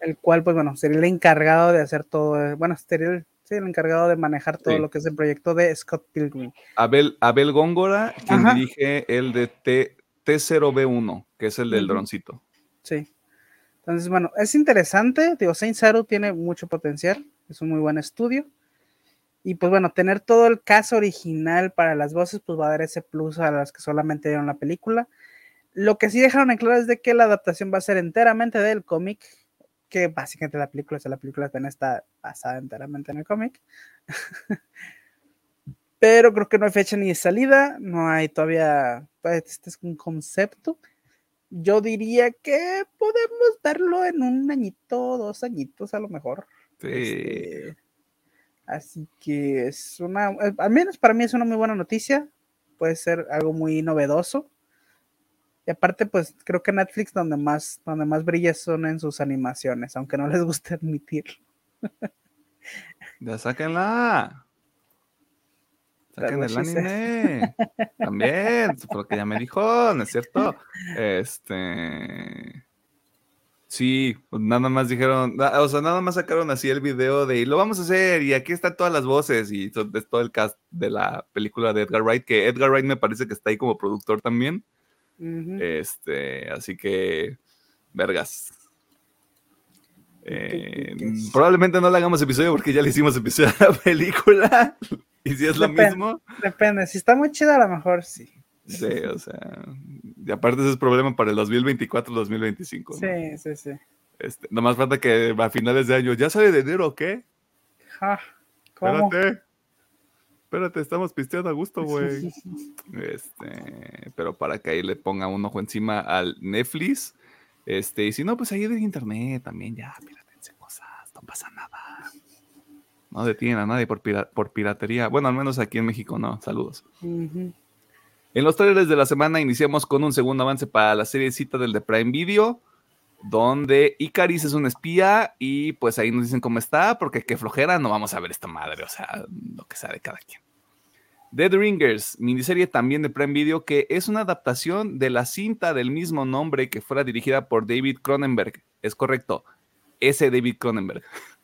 el cual, pues bueno, sería el encargado de hacer todo, bueno, sería el, el encargado de manejar todo lo que es el proyecto de Scott Pilgrim. Abel, Abel Góngora, quien dirige el de T, T0B1, que es el del droncito. Sí. Entonces, bueno, es interesante, digo, Saint Saru tiene mucho potencial, es un muy buen estudio. Y pues bueno, tener todo el caso original para las voces, pues va a dar ese plus a las que solamente vieron la película. Lo que sí dejaron en claro es de que la adaptación va a ser enteramente del cómic, que básicamente la película, o la película también está basada enteramente en el cómic. Pero creo que no hay fecha ni de salida, no hay todavía, este es un concepto. Yo diría que podemos verlo en un añito, dos añitos a lo mejor. Sí. Este, así que es una, eh, al menos para mí es una muy buena noticia. Puede ser algo muy novedoso. Y aparte, pues creo que Netflix donde más, donde más brilla son en sus animaciones, aunque no les guste admitirlo. Ya sáquenla. Saquen el anime. También, porque ya me dijo, ¿no es cierto? Este. Sí, nada más dijeron, o sea, nada más sacaron así el video de y lo vamos a hacer y aquí están todas las voces y es todo el cast de la película de Edgar Wright, que Edgar Wright me parece que está ahí como productor también. Este, así que, vergas. Eh, probablemente no le hagamos episodio porque ya le hicimos episodio a la película. Y si es lo mismo. Depende, si está muy chida, a lo mejor sí. Sí, o sea. Y aparte, ese es problema para el 2024-2025. Sí, sí, sí. Este, nomás falta que a finales de año, ¿ya sale de enero o qué? Ja, ¿cómo? Espérate. Espérate, estamos pisteando a gusto, güey. Este, pero para que ahí le ponga un ojo encima al Netflix. Este, y si no, pues ahí de internet también, ya, piratense cosas, no pasa nada. No detienen a nadie por, por piratería. Bueno, al menos aquí en México no. Saludos. En los trailers de la semana iniciamos con un segundo avance para la serie cita del de Prime Video donde Icaris es un espía y pues ahí nos dicen cómo está, porque qué flojera, no vamos a ver esta madre, o sea, lo que sea de cada quien. Dead Ringers, miniserie también de Prime Video, que es una adaptación de la cinta del mismo nombre que fuera dirigida por David Cronenberg. Es correcto, ese David Cronenberg.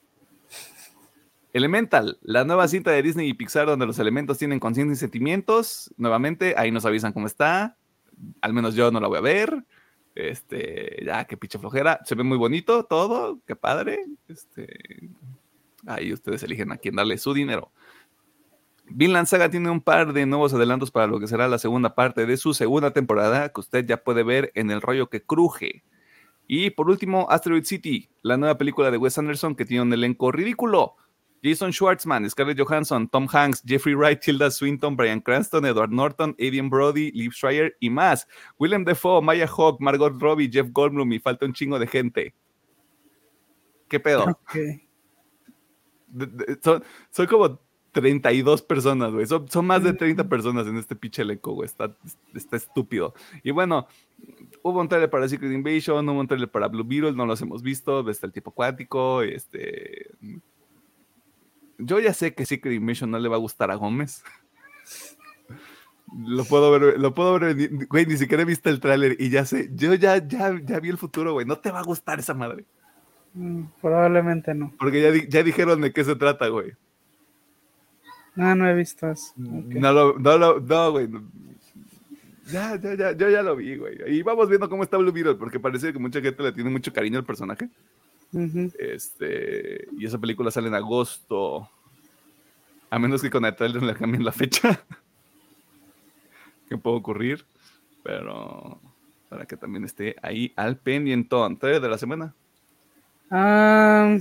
Elemental, la nueva cinta de Disney y Pixar donde los elementos tienen conciencia y sentimientos. Nuevamente, ahí nos avisan cómo está. Al menos yo no la voy a ver. Este, ya, qué pinche flojera. Se ve muy bonito todo, qué padre. Este, ahí ustedes eligen a quién darle su dinero. Vinland Saga tiene un par de nuevos adelantos para lo que será la segunda parte de su segunda temporada, que usted ya puede ver en el rollo que cruje. Y por último, Asteroid City, la nueva película de Wes Anderson que tiene un elenco ridículo. Jason Schwartzman, Scarlett Johansson, Tom Hanks, Jeffrey Wright, Tilda Swinton, Brian Cranston, Edward Norton, Adrian Brody, Liv Schreier y más. Willem Dafoe, Maya Hawk, Margot Robbie, Jeff Goldblum y falta un chingo de gente. ¿Qué pedo? Son, como 32 personas, güey. Son, más de 30 personas en este pinche elenco, güey. Está, está estúpido. Y bueno, hubo un trailer para Secret Invasion, hubo un trailer para Blue Beetle, no los hemos visto. Está el tipo cuántico, este yo ya sé que Secret Invasion no le va a gustar a Gómez. Lo puedo ver, lo puedo ver, güey, ni siquiera he visto el tráiler y ya sé, yo ya, ya, ya vi el futuro, güey, no te va a gustar esa madre. Mm, probablemente no. Porque ya, ya dijeron de qué se trata, güey. No, no he visto eso. No, lo, no, lo, no, güey. Ya, ya, ya, yo ya lo vi, güey. Y vamos viendo cómo está Blue Beetle, porque parece que mucha gente le tiene mucho cariño al personaje. Este, y esa película sale en agosto. A menos que con trailer le cambien la fecha. que puede ocurrir. Pero para que también esté ahí al pendiente. ¿Trailer de la semana? Um,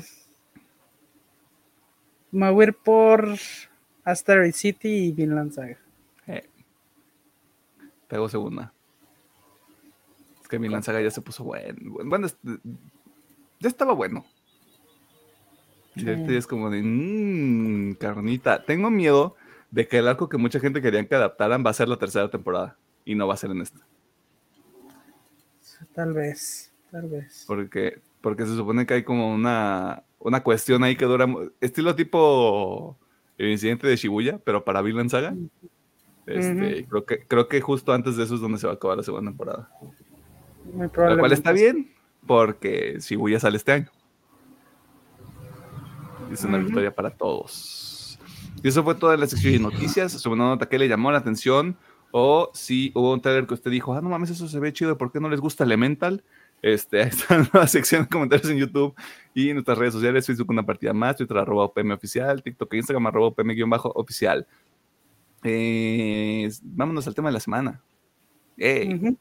me voy a ir por Asteroid City y Vinland Saga. Eh, pego segunda. Es que Vinland Saga ya se puso bueno. Bueno, ya estaba bueno. Y es como de, mmm, carnita. Tengo miedo de que el arco que mucha gente quería que adaptaran va a ser la tercera temporada y no va a ser en esta. Tal vez, tal vez. Porque, porque se supone que hay como una, una cuestión ahí que dura, estilo tipo el incidente de Shibuya, pero para Villain Saga. Este, creo, que, creo que justo antes de eso es donde se va a acabar la segunda temporada. Muy probablemente. Lo cual está bien, porque Shibuya sale este año. Es una victoria para todos. Y eso fue toda la sección de noticias. Sobre una nota que le llamó la atención. O si hubo un trailer que usted dijo, ah, no mames, eso se ve chido, ¿por qué no les gusta Elemental? Este, ahí está la nueva sección de comentarios en YouTube y en nuestras redes sociales, Facebook una partida más, Twitter arroba OPM oficial, TikTok e Instagram arroba OPM guion bajo oficial. Eh, vámonos al tema de la semana. Hey.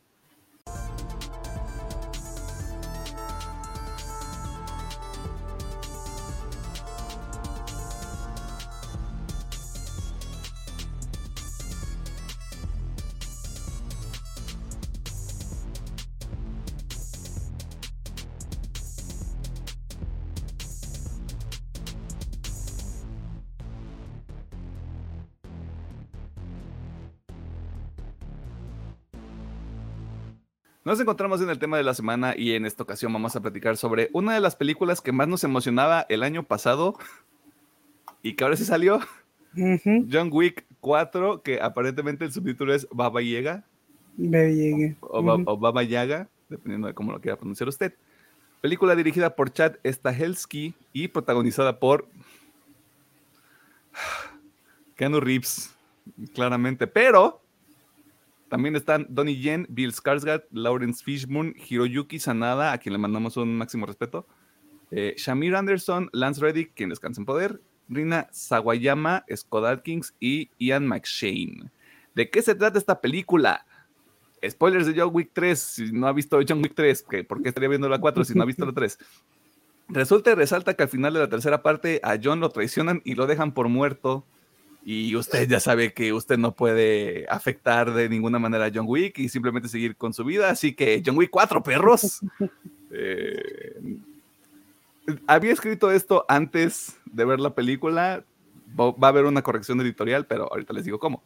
Nos encontramos en el tema de la semana y en esta ocasión vamos a platicar sobre una de las películas que más nos emocionaba el año pasado y que ahora sí salió. John Wick 4, que aparentemente el subtítulo es Baba Yaga. O, Baba Yaga, dependiendo de cómo lo quiera pronunciar usted. Película dirigida por Chad Stahelski y protagonizada por Keanu Reeves, claramente, pero también están Donnie Yen, Bill Skarsgård, Lawrence Fishburne, Hiroyuki Sanada, a quien le mandamos un máximo respeto, eh, Shamir Anderson, Lance Reddick, quien descansa en poder, Rina Sawayama, Scott Atkins y Ian McShane. ¿De qué se trata esta película? Spoilers de John Wick 3, si no ha visto John Wick 3, ¿por qué estaría viendo la 4 si no ha visto la 3? Resulta y resalta que al final de la tercera parte a John lo traicionan y lo dejan por muerto y usted ya sabe que usted no puede afectar de ninguna manera a John Wick y simplemente seguir con su vida. Así que John Wick 4 perros. Eh, había escrito esto antes de ver la película. Va a haber una corrección editorial, pero ahorita les digo cómo.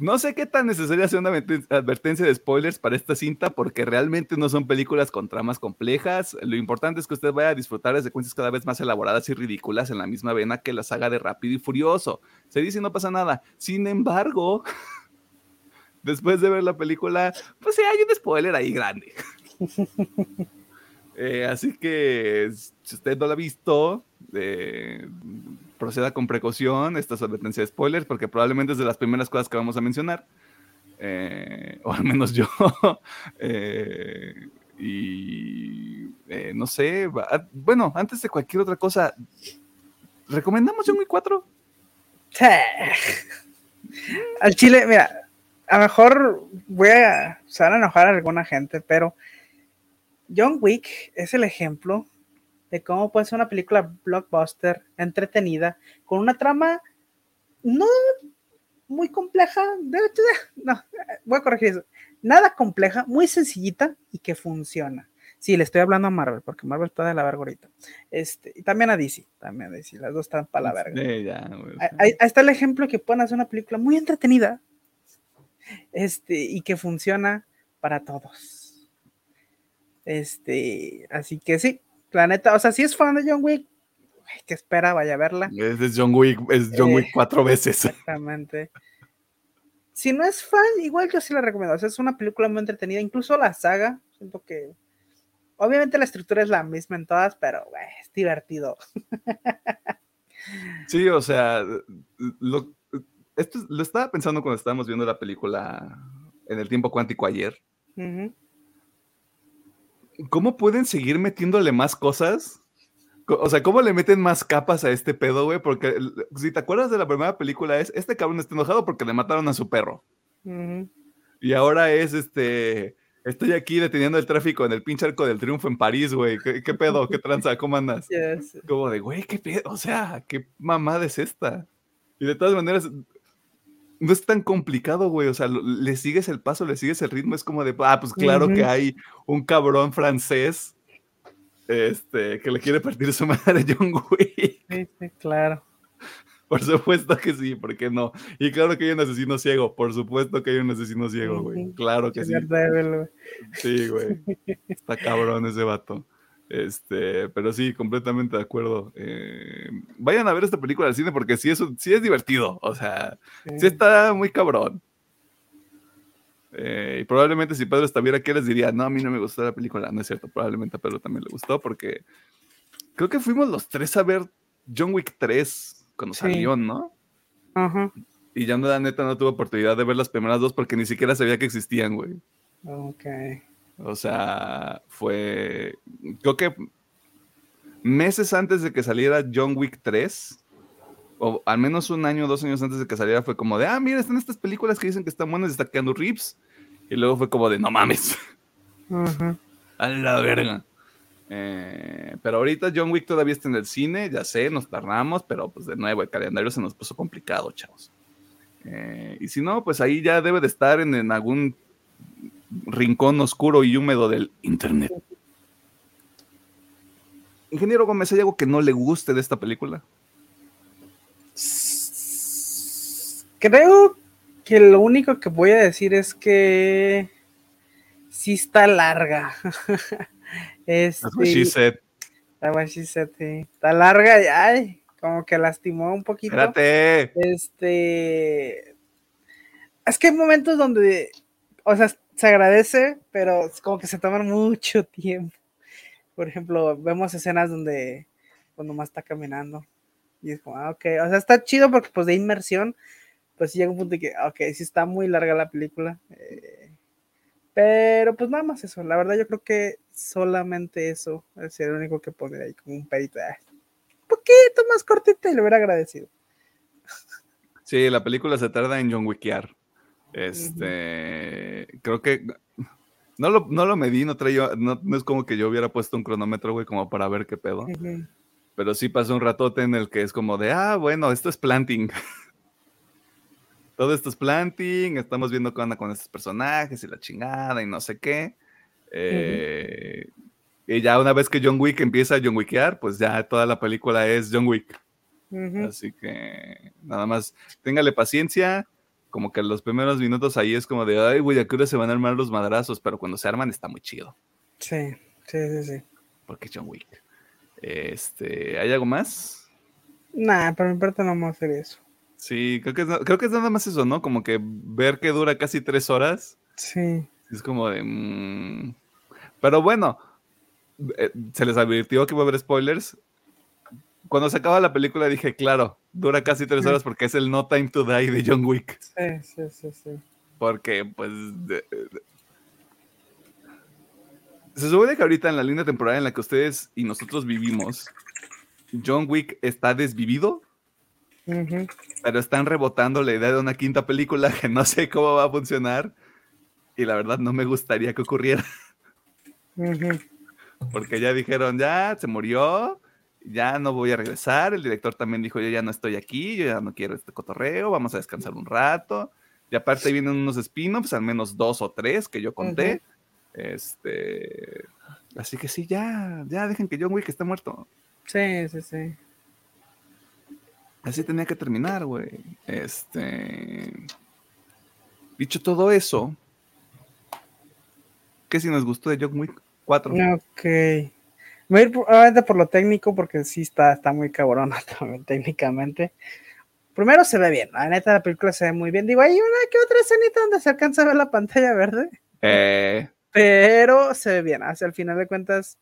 No sé qué tan necesaria sea una advertencia de spoilers para esta cinta, porque realmente no son películas con tramas complejas. Lo importante es que usted vaya a disfrutar de secuencias cada vez más elaboradas y ridículas en la misma vena que la saga de Rápido y Furioso. Se dice y no pasa nada. Sin embargo, después de ver la película, pues sí, hay un spoiler ahí grande. Eh, así que si usted no la ha visto, eh, proceda con precaución. Esta es advertencia de spoilers, porque probablemente es de las primeras cosas que vamos a mencionar. Eh, o al menos yo. Eh, y eh, no sé. Ah, bueno, antes de cualquier otra cosa, ¿recomendamos John Wick 4? Al chile, mira, a lo mejor voy a, a enojar a alguna gente, pero John Wick es el ejemplo de cómo puede ser una película blockbuster, entretenida, con una trama no muy compleja, no, voy a corregir eso, nada compleja, muy sencillita y que funciona. Sí, le estoy hablando a Marvel, porque Marvel está de la verga ahorita. Este, y también a DC, también a DC, las dos están para la verga. ahí, está el ejemplo que pueden hacer una película muy entretenida este, y que funciona para todos. Este, así que sí, Planeta, o sea, si es fan de John Wick, que espera, vaya a verla. Es John Wick, es John Wick eh, cuatro veces. Exactamente. Si no es fan, igual yo sí la recomiendo. O sea, es una película muy entretenida, incluso la saga. Siento que. Obviamente la estructura es la misma en todas, pero es divertido. Sí, o sea, lo, esto, lo estaba pensando cuando estábamos viendo la película en el tiempo cuántico ayer. ¿Cómo pueden seguir metiéndole más cosas? O sea, ¿cómo le meten más capas a este pedo, güey? Porque si te acuerdas de la primera película es, este cabrón está enojado porque le mataron a su perro. Y ahora es, este, estoy aquí deteniendo el tráfico en el pinche arco del triunfo en París, güey. ¿Qué, pedo? ¿Qué tranza? ¿Cómo andas? Como de, güey, ¿qué pedo? O sea, ¿qué mamada es esta? Y de todas maneras, no es tan complicado, güey. O sea, le sigues el paso, le sigues el ritmo. Es como de, ah, pues claro que hay un cabrón francés este, que le quiere partir su madre a John Wick. Sí, sí, claro. Por supuesto que sí, ¿por qué no? Y claro que hay un asesino ciego, por supuesto que hay un asesino ciego, güey. Claro que sí. Sí, güey. Está cabrón ese vato. Este, pero sí, completamente de acuerdo. Eh, vayan a ver esta película al cine porque sí es, sí es divertido. O sea, sí. está muy cabrón. Eh, y probablemente si Pedro estuviera aquí les diría, no, a mí no me gustó la película. No es cierto, probablemente a Pedro también le gustó porque creo que fuimos los tres a ver John Wick 3 cuando salió, ¿no? Ajá. Y ya no, la neta no tuve oportunidad de ver las primeras dos porque ni siquiera sabía que existían, güey. Ok. O sea, fue. Creo que meses antes de que saliera John Wick 3, o al menos un año, dos años antes de que saliera, fue como de, ah, mira, están estas películas que dicen que están buenas y está quedando rips. Y luego fue como de, no mames. A la verga. Eh, pero ahorita John Wick todavía está en el cine, ya sé, nos tardamos, pero pues de nuevo el calendario se nos puso complicado, chavos. Eh, y si no, pues ahí ya debe de estar en, algún rincón oscuro y húmedo del internet. Ingeniero Gómez, ¿hay algo que no le guste de esta película? Creo que lo único que voy a decir es que sí está larga. Este, she said. Está larga y ay, como que lastimó un poquito. Espérate. Este. Es que hay momentos donde, o sea, se agradece, pero es como que se toman mucho tiempo. Por ejemplo, vemos escenas donde cuando más está caminando. Y es como, ah, ok, o sea, está chido porque pues de inmersión, pues llega un punto de que, ok, sí está muy larga la película. Eh, pero pues nada más eso. La verdad, yo creo que solamente eso es el único que pondría ahí como un pedito. un poquito más cortito y le hubiera agradecido. Sí, la película se tarda en John Wickear. Este, creo que no lo, no lo medí, no, traía, no, es como que yo hubiera puesto un cronómetro, güey, como para ver qué pedo. Pero sí pasó un ratote en el que es como de, ah, bueno, esto es planting. todo esto es planting, estamos viendo qué onda con estos personajes y la chingada y no sé qué. Eh, y ya una vez que John Wick empieza a John Wickear, pues ya toda la película es John Wick. Así que nada más, téngale paciencia. Como que los primeros minutos ahí es como de, ay, güey, a qué se van a armar los madrazos, pero cuando se arman está muy chido. Sí, sí, sí, sí. Porque John Wick. Este, ¿hay algo más? Nah, pero mi parte no vamos a hacer eso. Sí, creo que, es, creo que es nada más eso, ¿no? Como que ver que dura casi tres horas. Sí. Es como de... Mm. Pero bueno, eh, se les advirtió que iba a haber spoilers. Cuando se acaba la película dije, claro, dura casi tres horas porque es el No Time to Die de John Wick. Sí, sí, sí, sí. Porque, pues... se supone que ahorita en la línea temporal en la que ustedes y nosotros vivimos, John Wick está desvivido pero están rebotando la idea de una quinta película que no sé cómo va a funcionar. Y la verdad no me gustaría que ocurriera. Porque ya dijeron, ya se murió, ya no voy a regresar. El director también dijo, yo ya no estoy aquí, yo ya no quiero este cotorreo, vamos a descansar un rato. Y aparte vienen unos spin-offs, al menos dos o tres que yo conté. Este. Así que sí, ya, ya dejen que John Wick esté muerto. Sí, sí, sí. Así tenía que terminar, güey. Este. Dicho todo eso, ¿qué si nos gustó de John Wick 4? Ok. Voy a ir obviamente por lo técnico, porque sí está, está muy cabrona también, técnicamente. Primero se ve bien, la neta la película se ve muy bien. Digo, hay una que otra escenita donde se alcanza a ver la pantalla verde. Eh. Pero se ve bien. Hacia el final de cuentas,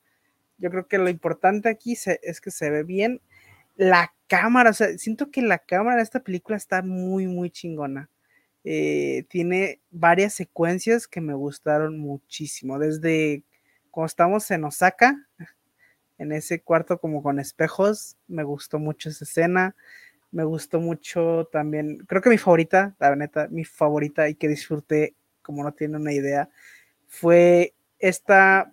yo creo que lo importante aquí es que se ve bien la cámara, o sea, siento que la cámara de esta película está muy, muy chingona. Eh, tiene varias secuencias que me gustaron muchísimo. Desde cuando estamos en Osaka, en ese cuarto como con espejos, me gustó mucho esa escena. Me gustó mucho también, creo que mi favorita, la neta, mi favorita y que disfruté, como no tiene una idea, fue esta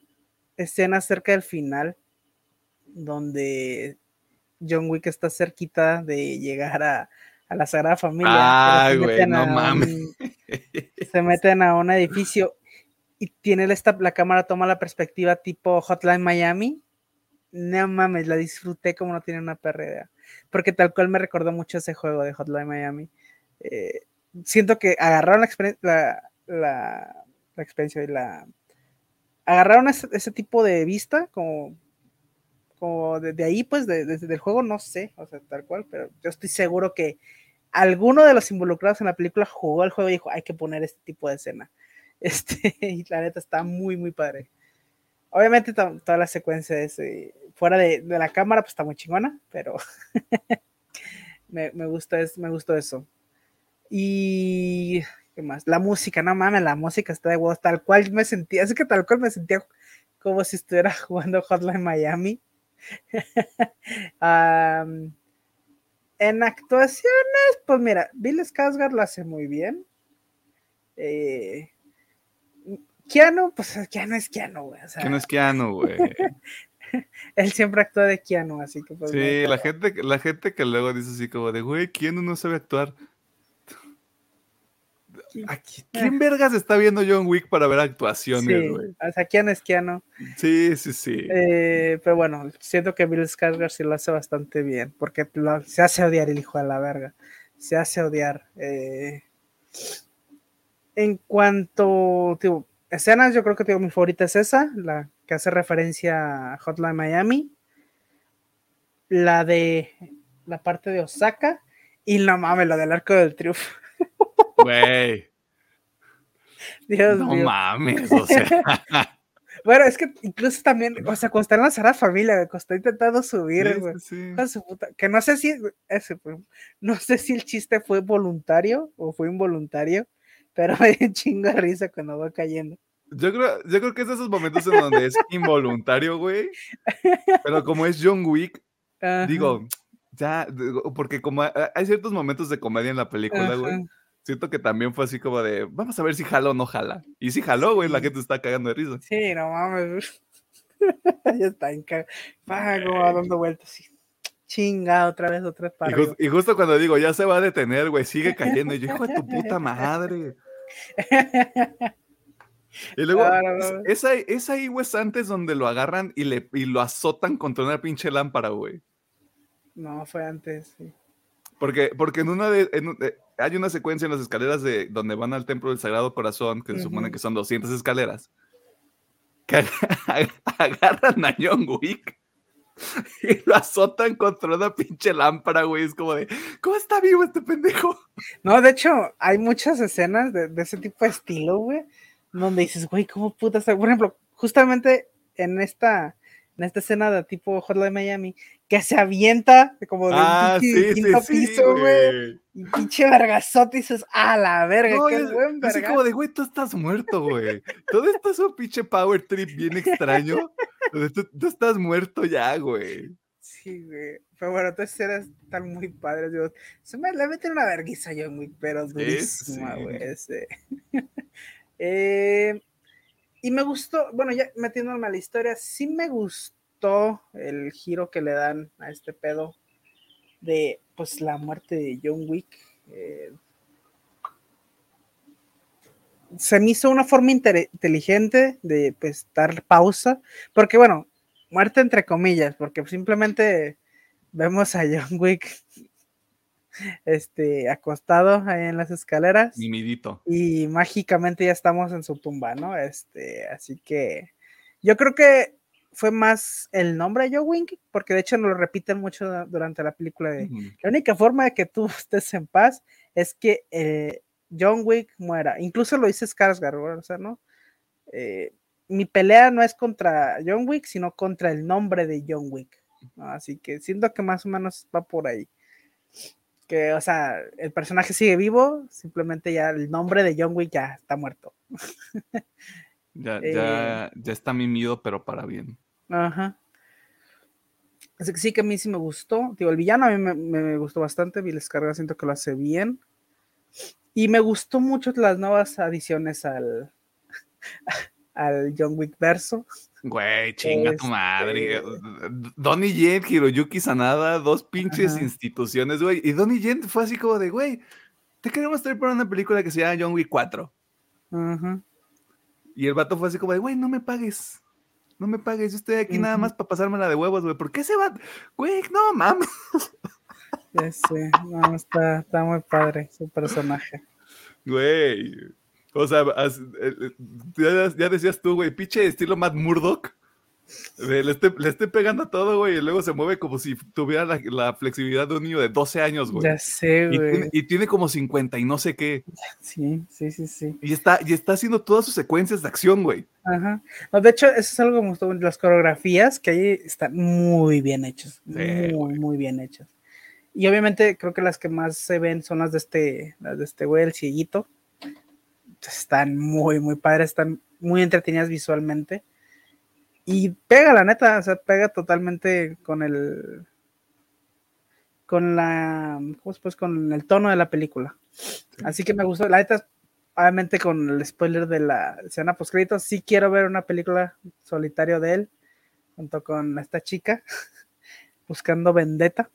escena cerca del final, donde John Wick está cerquita de llegar a, la Sagrada Familia. Ah, güey, no mames. se meten a un edificio y tiene esta, la cámara toma la perspectiva tipo Hotline Miami. No mames, la disfruté como no tiene una perrea. Porque tal cual me recordó mucho ese juego de Hotline Miami. Eh, siento que agarraron la, experiencia, la, experiencia y la. Agarraron ese, ese, tipo de vista, como como de, ahí, pues, desde el juego, no sé, o sea, tal cual, pero yo estoy seguro que alguno de los involucrados en la película jugó el juego y dijo, hay que poner este tipo de escena. Este, y la neta está muy, muy padre. Obviamente toda la secuencia es eh, fuera de, la cámara, pues está muy chingona, pero me, gusta es, me gustó eso. Y ¿qué más? La música, no mames, la música está de huevos, tal cual me sentía, es que tal cual me sentía como si estuviera jugando Hotline Miami. en actuaciones, pues mira, Bill Skarsgård lo hace muy bien. Eh, Keanu, pues Keanu es Keanu, güey. O Keanu es Keanu, güey. Él siempre actúa de Keanu, así que pues. Sí, la gente, la gente que luego dice así como de, güey, Keanu no sabe actuar. ¿Quién vergas está viendo John Wick para ver actuaciones, güey? Keanu es Keanu. Sí, sí, sí. Eh, pero bueno, siento que Bill Skarsgård sí lo hace bastante bien, porque se hace odiar el hijo de la verga. Se hace odiar. Eh, en cuanto, tipo, escenas, yo creo que tengo mi favorita es esa, la que hace referencia a Hotline Miami. La de la parte de Osaka. Y no mames, la del arco del triunfo. Güey. Dios no mames, o sea. bueno, es que incluso también, o sea, cuando está en la Sara Familia, me costó intentando subir, güey. Que no sé si, ese, no sé si el chiste fue voluntario o fue involuntario, pero me dio un chingo de risa cuando va cayendo. Yo creo, yo creo que es de esos momentos en donde es involuntario, güey. Pero como es John Wick, digo, ya, porque como hay ciertos momentos de comedia en la película, güey. Siento que también fue así como de, vamos a ver si jala o no jala. Y si jaló, güey, la gente está cagando de risa. Sí, no mames. ya está en como va dando vueltas. Chinga, otra vez, otra vez para. Y, y, justo cuando digo, ya se va a detener, güey, sigue cayendo. Y yo, hijo de tu puta madre. Y luego, es, ahí, güey, antes donde lo agarran y, le, y lo azotan contra una pinche lámpara, güey. No, fue antes, sí. Porque, porque en una de, eh, hay una secuencia en las escaleras de donde van al templo del Sagrado Corazón, que se supone que son 200 escaleras, que agarran a John Wick y lo azotan contra una pinche lámpara, güey. Es como de, ¿cómo está vivo este pendejo? No, de hecho, hay muchas escenas de, de ese tipo de estilo, güey, donde dices, güey, ¿cómo puta está? Por ejemplo, justamente en esta, en esta escena de tipo Hotline Miami, que se avienta como de ah, quinto piso, güey. Y pinche vergazote dices, ah, la verga, qué es, buen Así como de, güey, tú estás muerto, güey. Todo esto es un pinche power trip bien extraño. tú, tú, estás muerto ya, güey. Sí, güey. Pero bueno, entonces eras tan muy padre. Digo, se me le meten una vergüenza yo muy, pero durísima, güey. Ese. Eh, y me gustó, bueno, ya metiéndome a la historia, sí me gustó el giro que le dan a este pedo de pues la muerte de John Wick. Eh, se me hizo una forma inteligente de pues dar pausa, porque bueno, muerte entre comillas, porque simplemente vemos a John Wick este, acostado ahí en las escaleras. Y mágicamente ya estamos en su tumba, ¿no? Este, así que yo creo que fue más el nombre de Joe Wink, porque de hecho nos lo repiten mucho durante la película de la única forma de que tú estés en paz es que eh, John Wick muera. Incluso lo dice Skarsgård, o sea, ¿no? Eh, mi pelea no es contra John Wick, sino contra el nombre de John Wick. Así que siento que más o menos va por ahí que, o sea, el personaje sigue vivo, simplemente ya el nombre de John Wick ya está muerto. ya, eh, ya, ya está mimido, pero para bien. Ajá. Así que sí que a mí sí me gustó. Digo, el villano a mí me, gustó bastante. Vi descarga, siento que lo hace bien. Y me gustó mucho las nuevas adiciones al, al John Wick verso. Güey, chinga tu madre. Este Donnie Yen, Hiroyuki Sanada, dos pinches instituciones, güey. Y Donnie Yen fue así como de, güey, te queremos traer para una película que se llama John Wick 4. Y el vato fue así como de, güey, no me pagues. No me pagues, yo estoy aquí nada más para pasármela de huevos, güey. ¿Por qué se va? Güey, no mames. Ya sé, no, está, está muy padre su personaje. Güey. O sea, eh, eh, ya, decías tú, güey, pinche estilo Matt Murdock. Le estoy, pegando a todo, güey, y luego se mueve como si tuviera la, flexibilidad de un niño de 12 años, güey. Ya sé, güey. Y, tiene como 50 y no sé qué. Sí, sí, sí, sí. Y está, y está haciendo todas sus secuencias de acción, güey. Ajá. de hecho, eso es algo como las coreografías que ahí están muy bien hechas. muy, muy bien hechas. Y obviamente creo que las que más se ven son las de este, las de este güey, el cieguito. Están muy, muy padres, están muy entretenidas visualmente. Y pega, la neta, o sea, pega totalmente con el. con la. ¿Cómo se pues? Con el tono de la película. Así que me gustó. La neta, obviamente con el spoiler de la escena post sí quiero ver una película solitario de él, junto con esta chica, buscando vendetta.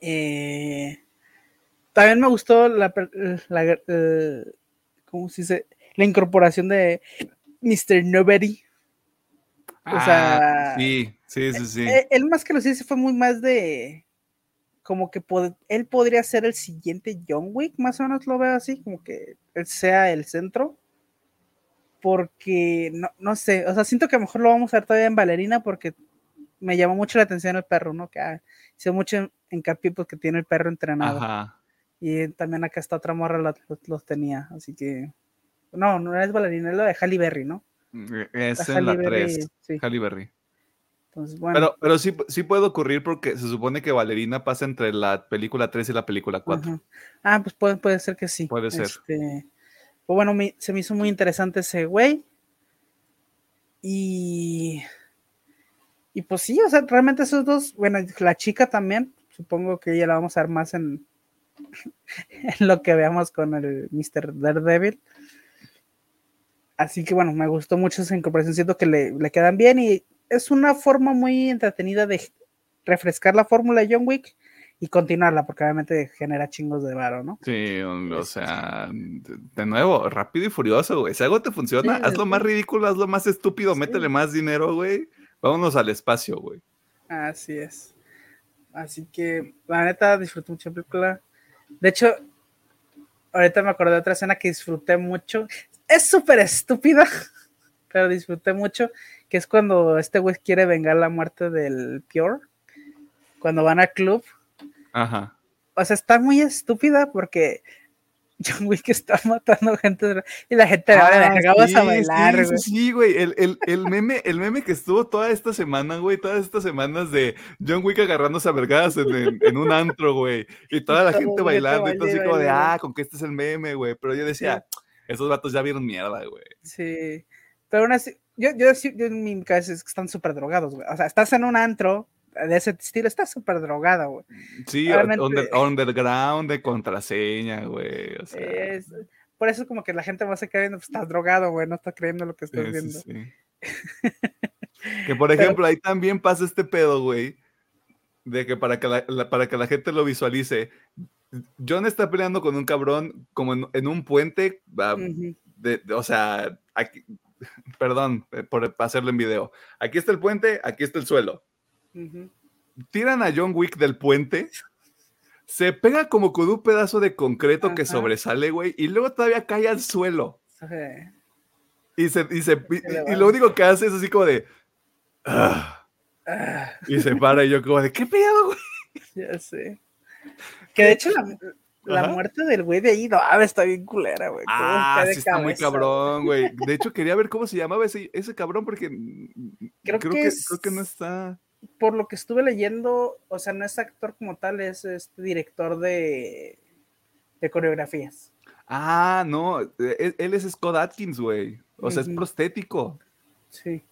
Eh, también me gustó la, la, ¿cómo se dice? La incorporación de Mr. Nobody o sea, ah, sí, sí, sí, sí. Eh, él, más que lo dice fue muy más de como que él podría ser el siguiente John Wick, más o menos lo veo así, como que él sea el centro. Porque no, no sé, o sea, siento que a lo mejor lo vamos a ver todavía en Valerina porque me llamó mucho la atención el perro, ¿no? Que ah, hizo mucho hincapié porque tiene el perro entrenado. Ajá. Y también acá está otra morra los, tenía, así que no, no es Valerina, es lo de Halle Berry, ¿no? Es en la 3, Halle Berry. Pero, pero sí, sí puede ocurrir porque se supone que Valerina pasa entre la película 3 y la película 4. Ah, pues puede, puede ser que sí. Puede ser. Este, pues bueno, se me hizo muy interesante ese güey. Y. Y pues sí, o sea, realmente esos dos, bueno, la chica también, supongo que ella la vamos a ver más en lo que veamos con el Mr. Daredevil. Así que bueno, me gustó mucho esa incorporación, siento que le, quedan bien y es una forma muy entretenida de refrescar la fórmula de John Wick y continuarla, porque obviamente genera chingos de varo, ¿no? Sí, o sea, de nuevo, rápido y furioso, güey. Si algo te funciona, hazlo más ridículo, hazlo más estúpido, métele más dinero, güey. Vámonos al espacio, güey. Así es. Así que, la neta, disfruté mucho la película. De hecho, ahorita me acordé de otra escena que disfruté mucho es súper estúpida, pero disfruté mucho, que es cuando este güey quiere vengar la muerte del Pure, cuando van al club. Ajá. O sea, está muy estúpida porque John Wick está matando gente y la gente ah, sí, a bailar, sí, Sí, güey, el, meme, el meme que estuvo toda esta semana, güey, todas estas semanas de John Wick agarrándose a vergadas en, un antro, güey, y toda la gente bailando y todo así como de, ah, con que este es el meme, güey, pero yo decía... Esos vatos ya vieron mierda, güey. Sí. Pero aún así, yo, yo, yo en mi cabeza es que están súper drogados, güey. O sea, estás en un antro de ese estilo, estás súper drogado, güey. Sí, underground de contraseña, güey. O sea. por eso como que la gente va a seguir viendo, pues estás drogado, güey, no está creyendo lo que estás viendo. Sí. que por ejemplo, ahí también pasa este pedo, güey, de que para que la, para que la gente lo visualice, John está peleando con un cabrón como en, un puente, de, o sea, aquí, perdón eh, por hacerlo en video. Aquí está el puente, aquí está el suelo. Tiran a John Wick del puente, se pega como con un pedazo de concreto que sobresale, güey, y luego todavía cae al suelo. Y, se, y, lo único que hace es así como de... Ah". Ah. Y se para y yo como de, ¿qué pedo, güey? Ya sé. Que de hecho la, muerte del güey de ahí, no, está bien culera, güey. Ah, sí está muy cabrón, güey. De hecho, quería ver cómo se llamaba ese, ese cabrón porque creo, que, creo que no está. Por lo que estuve leyendo, o sea, no es actor como tal, es este director de, de coreografías. Ah, no, e, él, es Scott Atkins, güey. O sea, es prostético. Sí.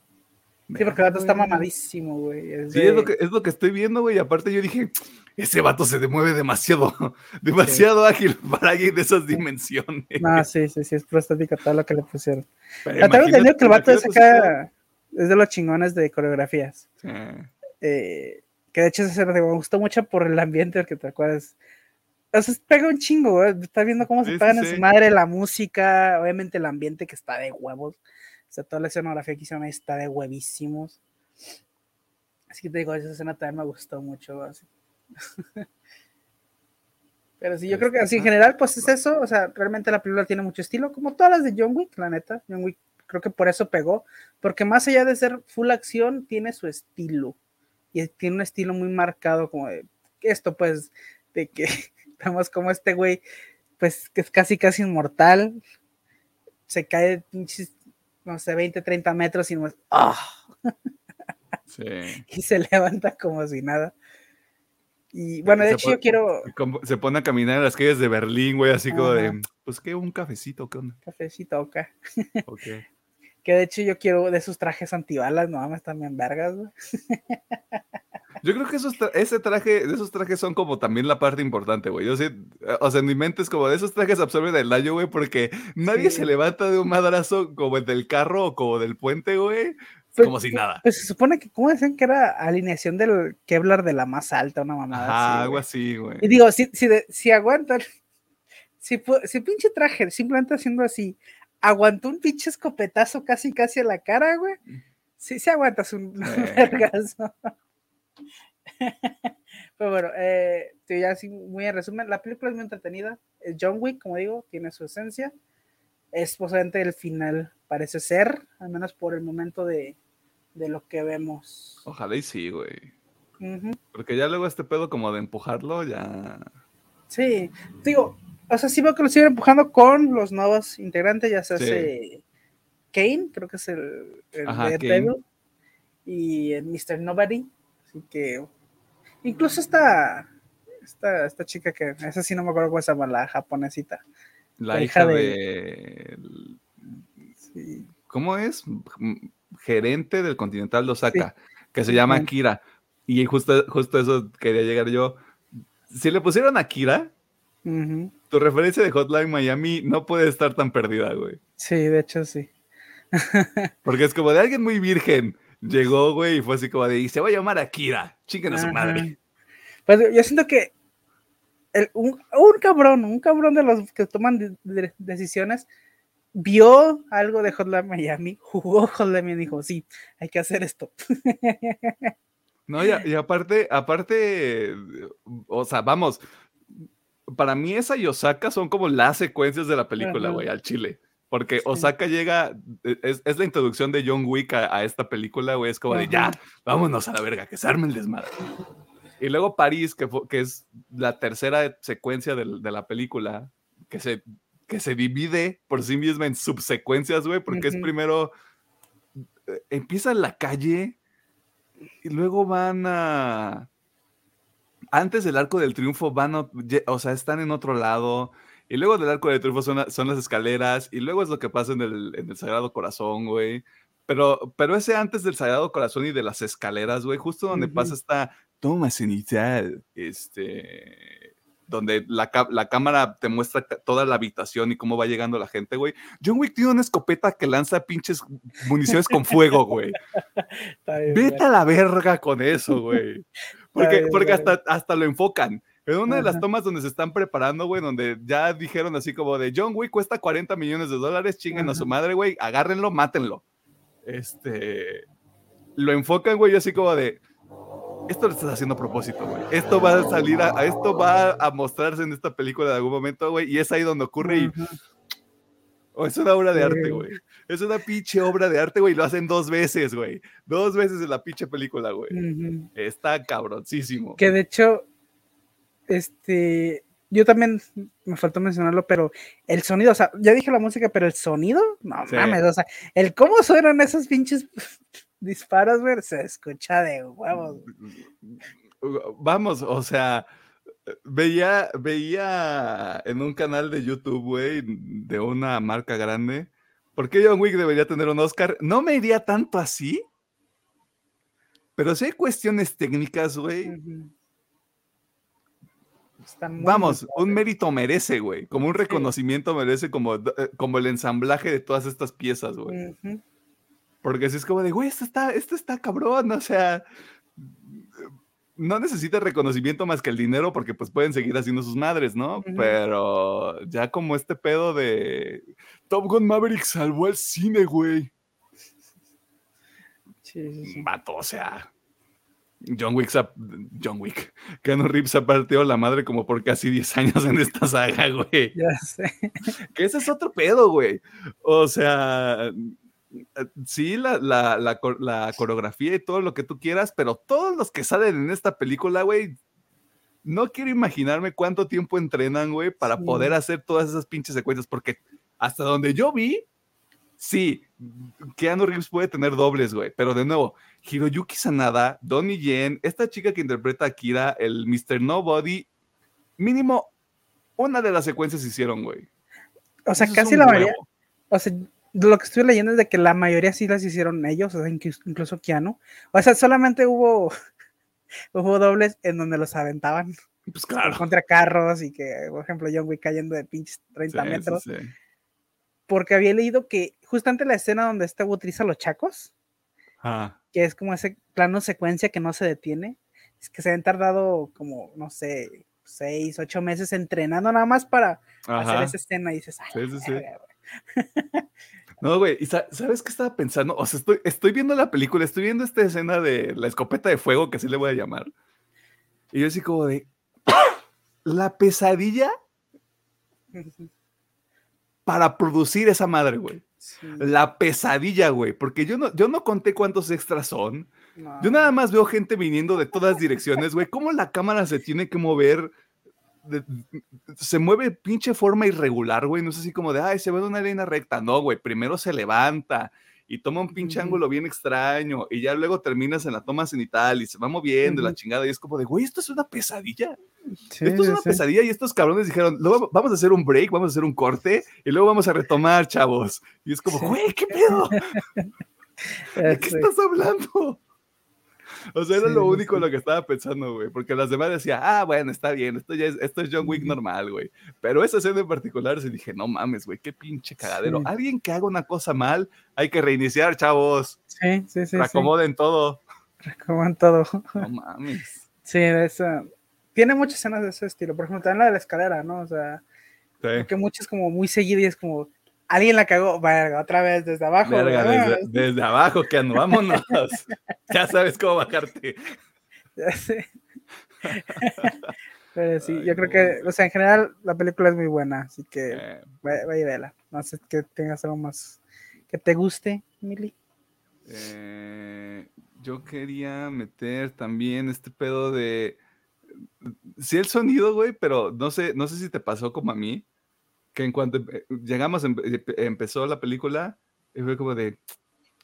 Sí, porque el vato está mamadísimo, güey. sí, es, lo que, es lo que estoy viendo, güey. Aparte yo dije, ese vato se mueve demasiado, demasiado ágil para alguien de esas dimensiones. Ah, sí, sí, sí, es prostática todo lo que le pusieron. Pero tengo entendido que el vato es acá, es de los chingones de coreografías. Eh, que de hecho se me gustó mucho por el ambiente que te acuerdas. O sea, pega un chingo, güey. Estás viendo cómo se pegan en su madre la música, obviamente el ambiente que está de huevos sea, toda la escenografía que hicieron está de huevísimos. Así que te digo, esa escena también me gustó mucho. Pero sí, yo creo que así en general, pues es eso. O sea, realmente la película tiene mucho estilo, como todas las de John Wick, la neta. John Wick creo que por eso pegó, porque más allá de ser full acción, tiene su estilo. Y tiene un estilo muy marcado, como de esto, pues, de que vemos como este güey, pues, que es casi, casi inmortal, se cae pinches, no sé, 20, 30 metros y no es, ¡ah! y se levanta como si nada. Y bueno, de hecho yo quiero... Se pone a caminar en las calles de Berlín, güey, así como de, pues qué, un cafecito, ¿qué onda? Cafecito, ok. Que de hecho yo quiero de sus trajes antibalas, no mames, también vergas, güey. Yo creo que esos ese traje, de esos trajes son como también la parte importante, güey. Yo sé, o sea, en mi mente es como de esos trajes absorben el daño, güey, porque nadie se levanta de un madrazo como el del carro o como del puente, güey. Pues, como si nada. Pues se supone que, ¿cómo decían que era alineación del Kevlar de la más alta, una mamada ah, algo así, güey. Y digo, si, si, si aguantan, si, si pinche traje, simplemente haciendo así, aguantó un pinche escopetazo casi, casi a la cara, güey. Sí, sí aguantas un vergazo. Pero bueno, eh, ya así muy en resumen, la película es muy entretenida. John Wick, como digo, tiene su esencia. Es posiblemente el final, parece ser, al menos por el momento de, de lo que vemos. Ojalá y sí, güey. Porque ya luego este pedo como de empujarlo, ya. Sí, digo, o sea, sí veo que lo siguen empujando con los nuevos integrantes, ya se hace Kane, creo que es el, el y el Mr. Nobody. Así que incluso esta, esta, esta chica que, esa sí no me acuerdo cómo se llama, la japonesita. La, hija, de... ¿Cómo es? gerente del Continental de Osaka, que se llama Kira. Y justo, justo eso quería llegar yo. Si le pusieron a Kira, tu referencia de Hotline Miami no puede estar tan perdida, güey. Sí, de hecho sí. Porque es como de alguien muy virgen. Llegó, güey, y fue así como de, y se va a llamar Akira. Chinguen a su madre. Pues yo siento que un, cabrón, un cabrón de los que toman decisiones, vio algo de Hotline Miami, jugó Hotline y dijo, sí, hay que hacer esto. No, y, aparte, aparte, o sea, vamos, para mí esa y Osaka son como las secuencias de la película, güey, al Chile. Porque Osaka llega, e, es, la introducción de John Wick a, esta película, güey, es como de ya, vámonos a la verga, que se arme el desmadre. Y luego París, que, que es la tercera secuencia de, de la película, que se que se divide por sí misma en subsecuencias, güey, porque es primero, eh, empieza en la calle y luego van a... Antes del arco del triunfo van, o sea, están en otro lado. Y luego del arco del triunfo son, son las escaleras. Y luego es lo que pasa en el, en el Sagrado Corazón, güey. Pero, pero ese antes del Sagrado Corazón y de las escaleras, güey, justo donde pasa esta toma cenital, este donde la, cámara te muestra toda la habitación y cómo va llegando la gente, güey. John Wick tiene una escopeta que lanza pinches municiones con fuego, güey. Vete a la verga con eso, güey. Porque, porque hasta, hasta lo enfocan. En una de las tomas donde se están preparando, güey, donde ya dijeron así como de John Wick cuesta 40 millones de dólares, chinguen a su madre, güey, agárrenlo, mátenlo. Este, lo enfocan, güey, así como de, esto lo estás haciendo a propósito, güey. Esto va a salir, a, esto va a mostrarse en esta película de algún momento, güey, y es ahí donde ocurre y... Oh, es una obra de arte, güey. Es una pinche obra de arte, güey. Lo hacen dos veces, güey. Dos veces en la pinche película, güey. Está cabroncísimo. Que de hecho, este, yo también me faltó mencionarlo, pero el sonido, o sea, ya dije la música, pero el sonido, no mames, o sea, el cómo suenan esos pinches disparos, güey, se escucha de huevos. Vamos, o sea, veía, veía en un canal de YouTube, güey, de una marca grande, ¿por qué John Wick debería tener un Oscar? No me iría tanto así, pero si hay cuestiones técnicas, güey. Vamos, un mérito merece, güey. Como un reconocimiento merece, como, eh, como el ensamblaje de todas estas piezas, güey. Porque si es como de, güey, esto está, esto está cabrón, o sea, no necesita reconocimiento más que el dinero porque pues pueden seguir haciendo sus madres, ¿no? Pero ya como este pedo de Top Gun Maverick salvó el cine, güey. Sí, sí, Mato, o sea, John Wick, John Wick, Keanu Reeves ha partido la madre como por casi 10 años en esta saga, güey. Ya sé. Que ese es otro pedo, güey. O sea, sí, la, la, la, la, coreografía y todo lo que tú quieras, pero todos los que salen en esta película, güey, no quiero imaginarme cuánto tiempo entrenan, güey, para poder hacer todas esas pinches secuencias, porque hasta donde yo vi, sí, Keanu Reeves puede tener dobles, güey, pero de nuevo, Hiroyuki Sanada, Donnie Yen, esta chica que interpreta a Kira, el Mr. Nobody, mínimo una de las secuencias hicieron, güey. O sea, casi la mayoría, o sea, lo que estoy leyendo es de que la mayoría sí las hicieron ellos, o sea, incluso Keanu. O sea, solamente hubo, hubo dobles en donde los aventaban. Pues claro. Contra carros y que, por ejemplo, John Wick cayendo de pinches 30 metros. Porque había leído que justamente la escena donde este utiliza los chacos, que es como ese plano secuencia que no se detiene, es que se han tardado como, no sé, seis, ocho meses entrenando nada más para hacer esa escena y dices, sí, sí, sí. No, güey, ¿y sabes qué estaba pensando? O sea, estoy, estoy viendo la película, estoy viendo esta escena de la escopeta de fuego, que así le voy a llamar. Y yo así como de, la pesadilla para producir esa madre, güey. La pesadilla, güey, porque yo no, yo no conté cuántos extras son. Yo nada más veo gente viniendo de todas direcciones, güey. ¿Cómo la cámara se tiene que mover se mueve pinche forma irregular, güey. No es así como de, ay, se ve de una línea recta. No, güey. Primero se levanta y toma un pinche ángulo bien extraño y ya luego terminas en la toma cenital y se va moviendo la chingada y es como de, güey, esto es una pesadilla. esto es una pesadilla y estos cabrones dijeron, luego vamos a hacer un break, vamos a hacer un corte y luego vamos a retomar, chavos. Y es como, güey, ¿qué pedo? ¿De qué estás hablando? O sea, era lo único lo que estaba pensando, güey. Porque las demás decían, ah, bueno, está bien, esto ya es, esto es John Wick normal, güey. Pero esa escena en particular, se dije, no mames, güey, qué pinche cagadero. Alguien que haga una cosa mal, hay que reiniciar, chavos. Sí, sí, sí. Reacomoden todo. Reacomoden todo. No mames. Sí, esa. Tiene muchas escenas de ese estilo. Por ejemplo, también la de la escalera, ¿no? O sea, que muchas como muy seguidas y es como, Alguien la cagó, verga, otra vez desde abajo. Verga, desde, abajo, que ando, vámonos. ya sabes cómo bajarte. Ya sé. Pero sí, yo creo que, o sea, en general la película es muy buena, así que eh. vaya, a verla. No sé que tengas algo más que te guste, Mili. Eh, yo quería meter también este pedo de. Sí, el sonido, güey, pero no sé, no sé si te pasó como a mí que en cuanto llegamos, empezó la película, y fue como de,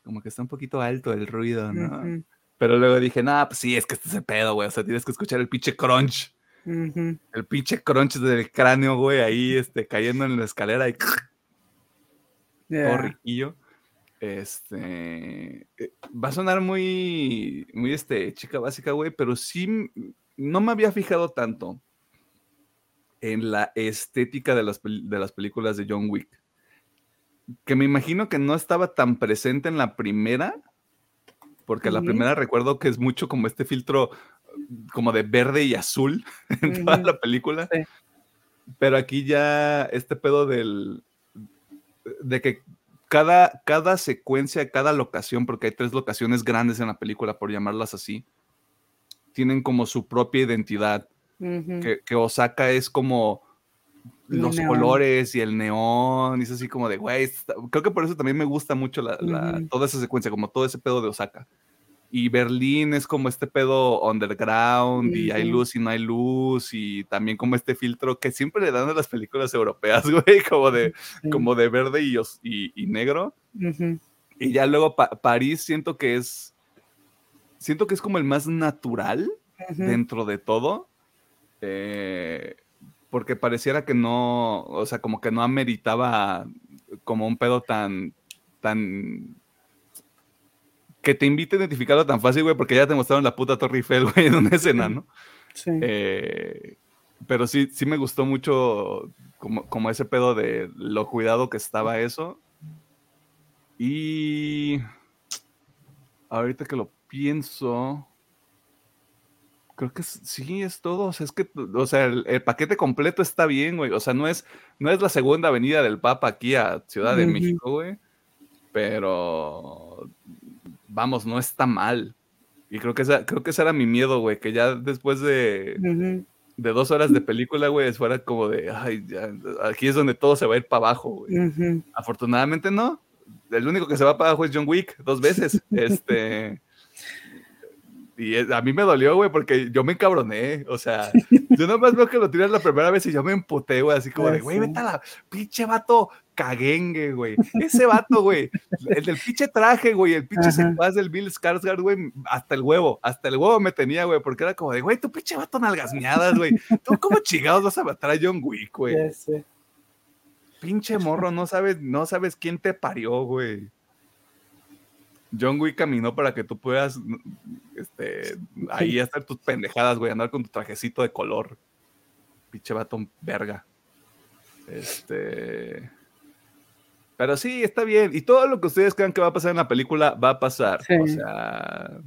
como que está un poquito alto el ruido, ¿no? Pero luego dije, nah, pues sí, es que este es el pedo, güey, o sea, tienes que escuchar el pinche crunch. El pinche crunch del cráneo, güey, ahí este, cayendo en la escalera y... Todo riquillo. Este... Eh, va a sonar muy, muy, este, chica básica, güey, pero sí, no me había fijado tanto en la estética de las, de las películas de John Wick. Que me imagino que no estaba tan presente en la primera, porque la primera recuerdo que es mucho como este filtro como de verde y azul en toda la película. Pero aquí ya este pedo del de que cada, cada secuencia, cada locación, porque hay tres locaciones grandes en la película, por llamarlas así, tienen como su propia identidad que, Osaka es como los colores y el neón, y es así como de, güey, creo que por eso también me gusta mucho la, toda esa secuencia, como todo ese pedo de Osaka. Y Berlín es como este pedo underground, y hay luz y no hay luz, y también como este filtro que siempre le dan a las películas europeas, güey, como de, como de verde y, y, negro. Y ya luego París siento que es, siento que es como el más natural dentro de todo eh, porque pareciera que no, o sea, como que no ameritaba como un pedo tan, tan, que te invite a identificarlo tan fácil, güey, porque ya te mostraron la puta Torre Eiffel, güey, en una escena, ¿no? Sí. Eh, pero sí, sí me gustó mucho como, como ese pedo de lo cuidado que estaba eso. Y ahorita que lo pienso, Creo que sí, es todo. O sea, es que, o sea, el, paquete completo está bien, güey. O sea, no es, no es la segunda avenida del Papa aquí a Ciudad de México, güey. Pero, vamos, no está mal. Y creo que, esa, creo que ese era mi miedo, güey, que ya después de, de dos horas de película, güey, fuera como de, ay, ya, aquí es donde todo se va a ir para abajo, güey. Afortunadamente no. el único que se va para abajo es John Wick, dos veces. este. Y a mí me dolió, güey, porque yo me encabroné. O sea, yo nomás veo que lo tiras la primera vez y yo me emputé, güey, así como de, güey, vete a la pinche vato caguengue, güey. Ese vato, güey, el del pinche traje, güey, el pinche secuaz del Bill Skarsgård, güey, hasta el huevo, hasta el huevo me tenía, güey, porque era como de, güey, tu pinche vato nalgasmeadas, güey. Tú como chingados vas a matar a John Wick, güey. Pinche morro, no sabes, no sabes quién te parió, güey. John Wick caminó para que tú puedas este, ahí hacer tus pendejadas, güey, andar con tu trajecito de color. Pinche vato verga. Este. Pero sí, está bien. Y todo lo que ustedes crean que va a pasar en la película va a pasar. O sea.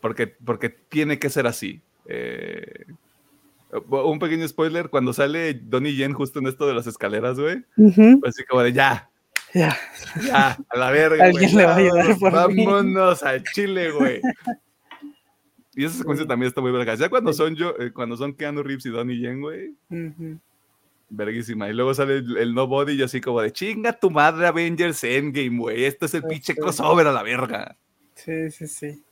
Porque, porque tiene que ser así. Eh, un pequeño spoiler: cuando sale Donnie Yen justo en esto de las escaleras, güey. pues así como de ya, ya. Ya, a la verga. Alguien le va a ayudar por Vámonos al Chile, güey. Y esa secuencia también está muy verga. Ya cuando son yo, eh, cuando son Keanu Reeves y Donnie Yen, güey. Verguísima. Y luego sale el, Nobody y así como de chinga tu madre Avengers Endgame, güey. Esto es el pues pinche crossover a la verga. Sí, sí, sí.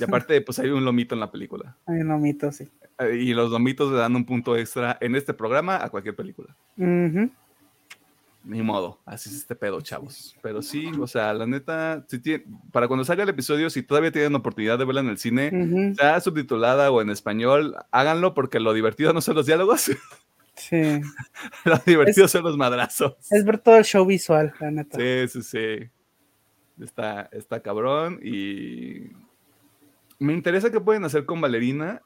Y aparte, pues hay un lomito en la película. Hay un lomito, sí. Eh, y los lomitos le dan un punto extra en este programa a cualquier película. Uh ni modo, así es este pedo, chavos. Pero sí, o sea, la neta, si tiene, para cuando salga el episodio, si todavía tienen oportunidad de verla en el cine, sea subtitulada o en español, háganlo porque lo divertido no son los diálogos. Sí. lo divertido son los madrazos. Es ver todo el show visual, la neta. Sí, sí, sí. Está, está cabrón y me interesa qué pueden hacer con Valerina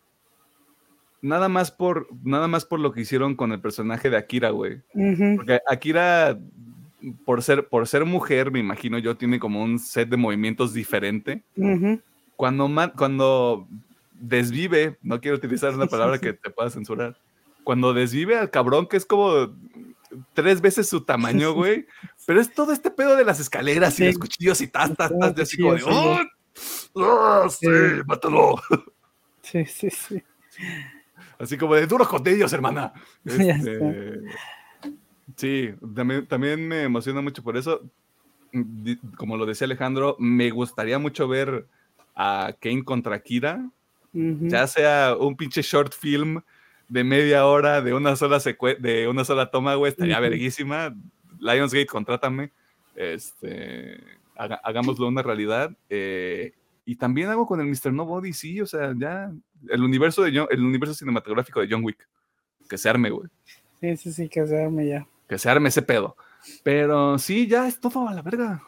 nada más por nada más por lo que hicieron con el personaje de Akira, güey. Porque Akira por ser por ser mujer, me imagino yo tiene como un set de movimientos diferente. Cuando cuando desvive, no quiero utilizar una palabra que te pueda censurar. Cuando desvive al cabrón que es como tres veces su tamaño, güey. Pero es todo este pedo de las escaleras y los cuchillos y tas, tas, tas, así como de, ¡Oh! ¡Oh, sí, mátalo! Sí, sí, sí. Así como de duros con ellos, hermana. Este, sí, también, me emociona mucho por eso. Como lo decía Alejandro, me gustaría mucho ver a Kane contra Kira. Ya sea un pinche short film de media hora, de una sola de una sola toma, güey, estaría verguísima. Lionsgate, contrátame. Este, hagámoslo una realidad. Eh, y también hago con el Mr. Nobody, sí, o sea, ya el universo, de el universo cinematográfico de John Wick. Que se arme, güey. Sí, sí, sí, que se arme ya. Que se arme ese pedo. Pero sí, ya es todo a la verga.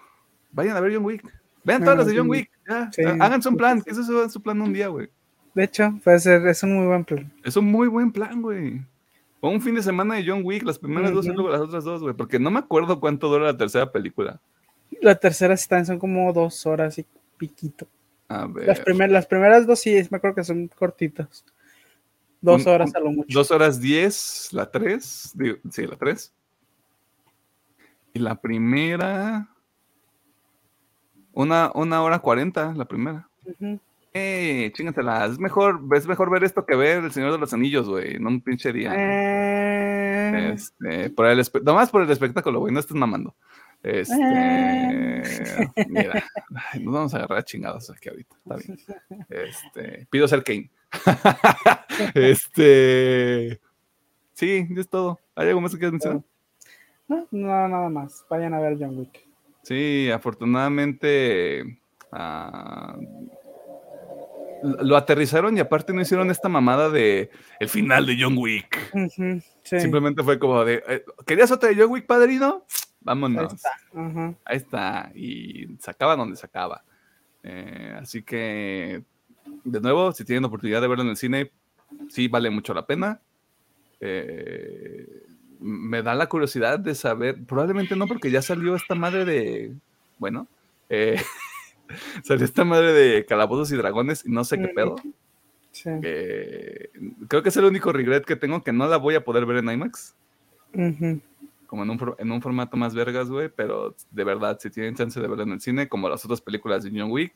Vayan a ver John Wick. Vean todas las de John Wick. Ya. Hagan su plan. Que eso es su plan un día, güey. De hecho, puede ser, es un muy buen plan. Es un muy buen plan, güey. O un fin de semana de John Wick, las primeras dos y luego las otras dos, güey. Porque no me acuerdo cuánto dura la tercera película. La tercera están, son como dos horas y piquito. Las, las primeras dos sí, me acuerdo que son cortitas. Dos horas a lo mucho. Dos horas diez, la tres. sí, la tres. Y la primera. Una, una hora cuarenta, la primera. Eh, chingatela. Es mejor, es mejor ver esto que ver El Señor de los Anillos, güey. No un pinche día. Eh. Este, por el nomás por el espectáculo, güey. No estés mamando. Este, eh. mira, nos vamos a agarrar chingados aquí ahorita. Está bien. Este, pido ser Kane. este, sí, es todo. ¿Hay algo más que quieras mencionar? No, no, nada más. Vayan a ver John Wick. Sí, afortunadamente ah, lo aterrizaron y aparte no hicieron esta mamada de el final de John Wick. Simplemente fue como de, eh, ¿querías otra de John Wick, padrino? Vámonos. Ahí está. Y sacaba donde sacaba. Eh, así que, de nuevo, si tienen oportunidad de verlo en el cine, sí vale mucho la pena. Eh, me da la curiosidad de saber, probablemente no, porque ya salió esta madre de, bueno, eh, salió esta madre de calabozos y dragones y no sé qué pedo. creo que es el único regret que tengo que no la voy a poder ver en IMAX como en un, en un formato más vergas, güey, pero de verdad, si tienen chance de verlo en el cine, como las otras películas de John Wick,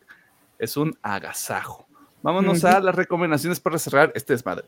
es un agasajo. Vámonos a las recomendaciones para cerrar este desmadre.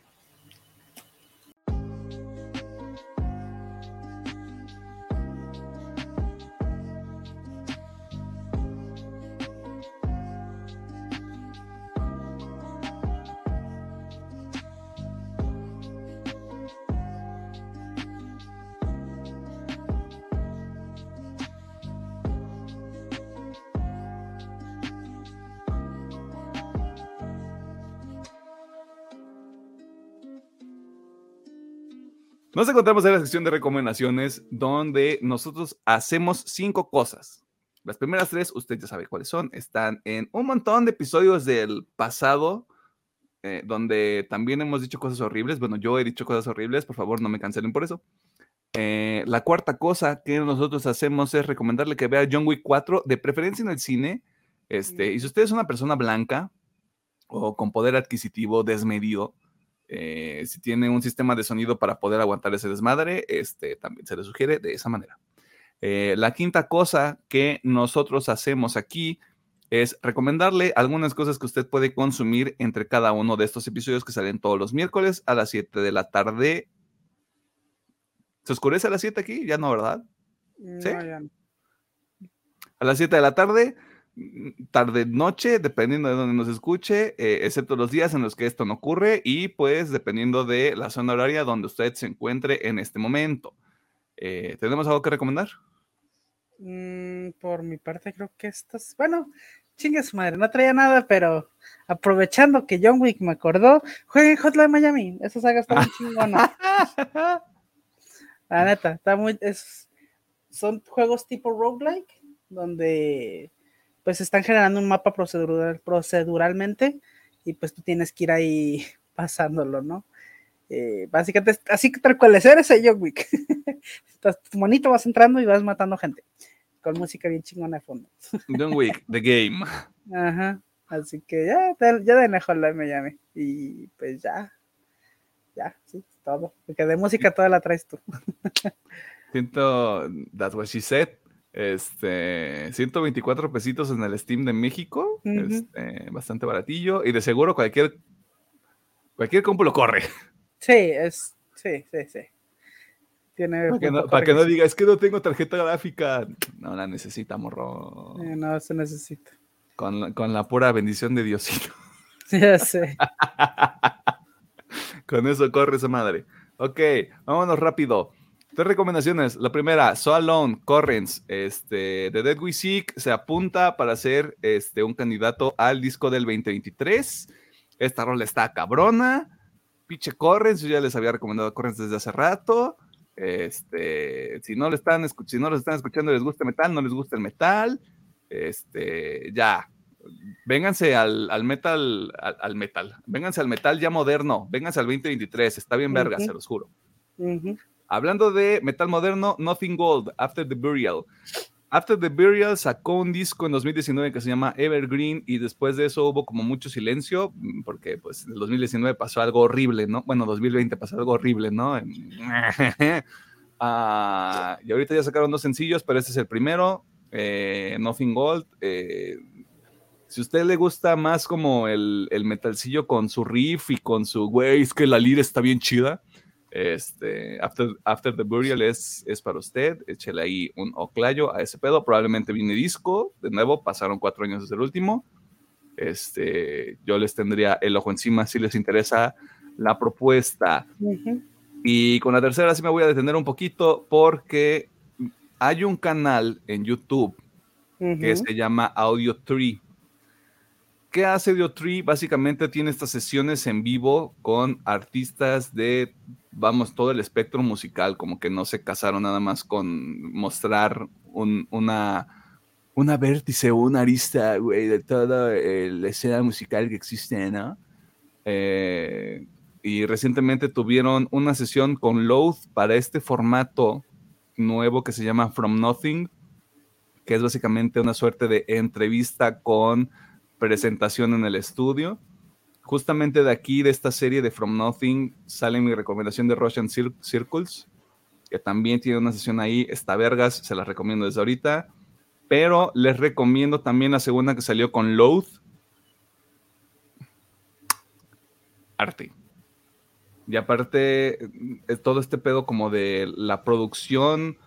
Nos encontramos en la sección de recomendaciones donde nosotros hacemos cinco cosas. Las primeras tres, usted ya sabe cuáles son, están en un montón de episodios del pasado, eh, donde también hemos dicho cosas horribles. Bueno, yo he dicho cosas horribles, por favor no me cancelen por eso. Eh, la cuarta cosa que nosotros hacemos es recomendarle que vea John Wick 4, de preferencia en el cine. Este, y si usted es una persona blanca o con poder adquisitivo desmedido, eh, si tiene un sistema de sonido para poder aguantar ese desmadre, este, también se le sugiere de esa manera. Eh, la quinta cosa que nosotros hacemos aquí es recomendarle algunas cosas que usted puede consumir entre cada uno de estos episodios que salen todos los miércoles a las 7 de la tarde. ¿Se oscurece a las 7 aquí? Ya no, ¿verdad? ¿Sí? A las 7 de la tarde tarde noche, dependiendo de donde nos escuche, eh, excepto los días en los que esto no ocurre y pues dependiendo de la zona horaria donde usted se encuentre en este momento. Eh, ¿Tenemos algo que recomendar? Mm, por mi parte creo que estas, bueno, chingue su madre, no traía nada, pero aprovechando que John Wick me acordó, jueguen Hotline Miami, esa saga está muy chingona. La neta, está muy, es, son juegos tipo roguelike, donde pues están generando un mapa procedural, proceduralmente y pues tú tienes que ir ahí pasándolo, ¿no? Eh, básicamente, así que tal cual es, eres el John Wick. Entonces, tu monito vas entrando y vas matando gente, con música bien chingona de fondo. John Wick, The Game. Ajá, así que ya, ya de mejor la me llame. Y pues ya, ya, sí, todo. Porque de música toda la traes tú. Siento, that's what she said. Este, 124 pesitos en el Steam de México. este, bastante baratillo. Y de seguro cualquier, cualquier compu lo corre. Sí, es, sí, sí, sí. Tiene para que, no, diga, es que no tengo tarjeta gráfica. No la necesita, morro. Eh, no, se necesita. Con, con, la pura bendición de Diosito. Ya sé. con eso corre esa madre. Ok, vámonos rápido. Tres recomendaciones. La primera, So Alone, Correns, este, de Dead We Seek, se apunta para ser este, un candidato al disco del 2023. Esta rola está cabrona. Piche Correns, yo ya les había recomendado Correns desde hace rato. Este, si no, le están, si no los están escuchando les gusta el metal, no les gusta el metal. Este, ya, vénganse al, metal, al, metal, vénganse al metal ya moderno, vénganse al 2023, está bien verga, se los juro. Hablando de metal moderno, Nothing Gold, After the Burial. After the Burial sacó un disco en 2019 que se llama Evergreen y después de eso hubo como mucho silencio mm, porque pues en el 2019 pasó algo horrible, ¿no? Bueno, 2020 pasó algo horrible, ¿no? Ah, y ahorita ya sacaron dos sencillos, pero este es el primero, eh, Nothing Gold. Eh, si a usted le gusta más como el, el metalcillo con su riff y con su, güey, es que la lira está bien chida, este, After, After the Burial es, es para usted. Échele ahí un oclayo a ese pedo. Probablemente viene disco. De nuevo, pasaron cuatro años desde el último. Este, yo les tendría el ojo encima si les interesa la propuesta. Y con la tercera sí me voy a detener un poquito porque hay un canal en YouTube que se llama Audio Tree. ¿Qué hace Audio Tree? Básicamente tiene estas sesiones en vivo con artistas de vamos, todo el espectro musical, como que no se casaron nada más con mostrar una, una vértice o una arista, güey, de toda eh, la escena musical que existe, ¿no? Eh, y recientemente tuvieron una sesión con Loath para este formato nuevo que se llama From Nothing, que es básicamente una suerte de entrevista con presentación en el estudio justamente de aquí, de esta serie de From Nothing, sale mi recomendación de Russian Circles, que también tiene una sesión ahí, está vergas, se la recomiendo desde ahorita. Pero les recomiendo también la segunda que salió con Loath. Arte. Y aparte, eh, todo este pedo como de la producción,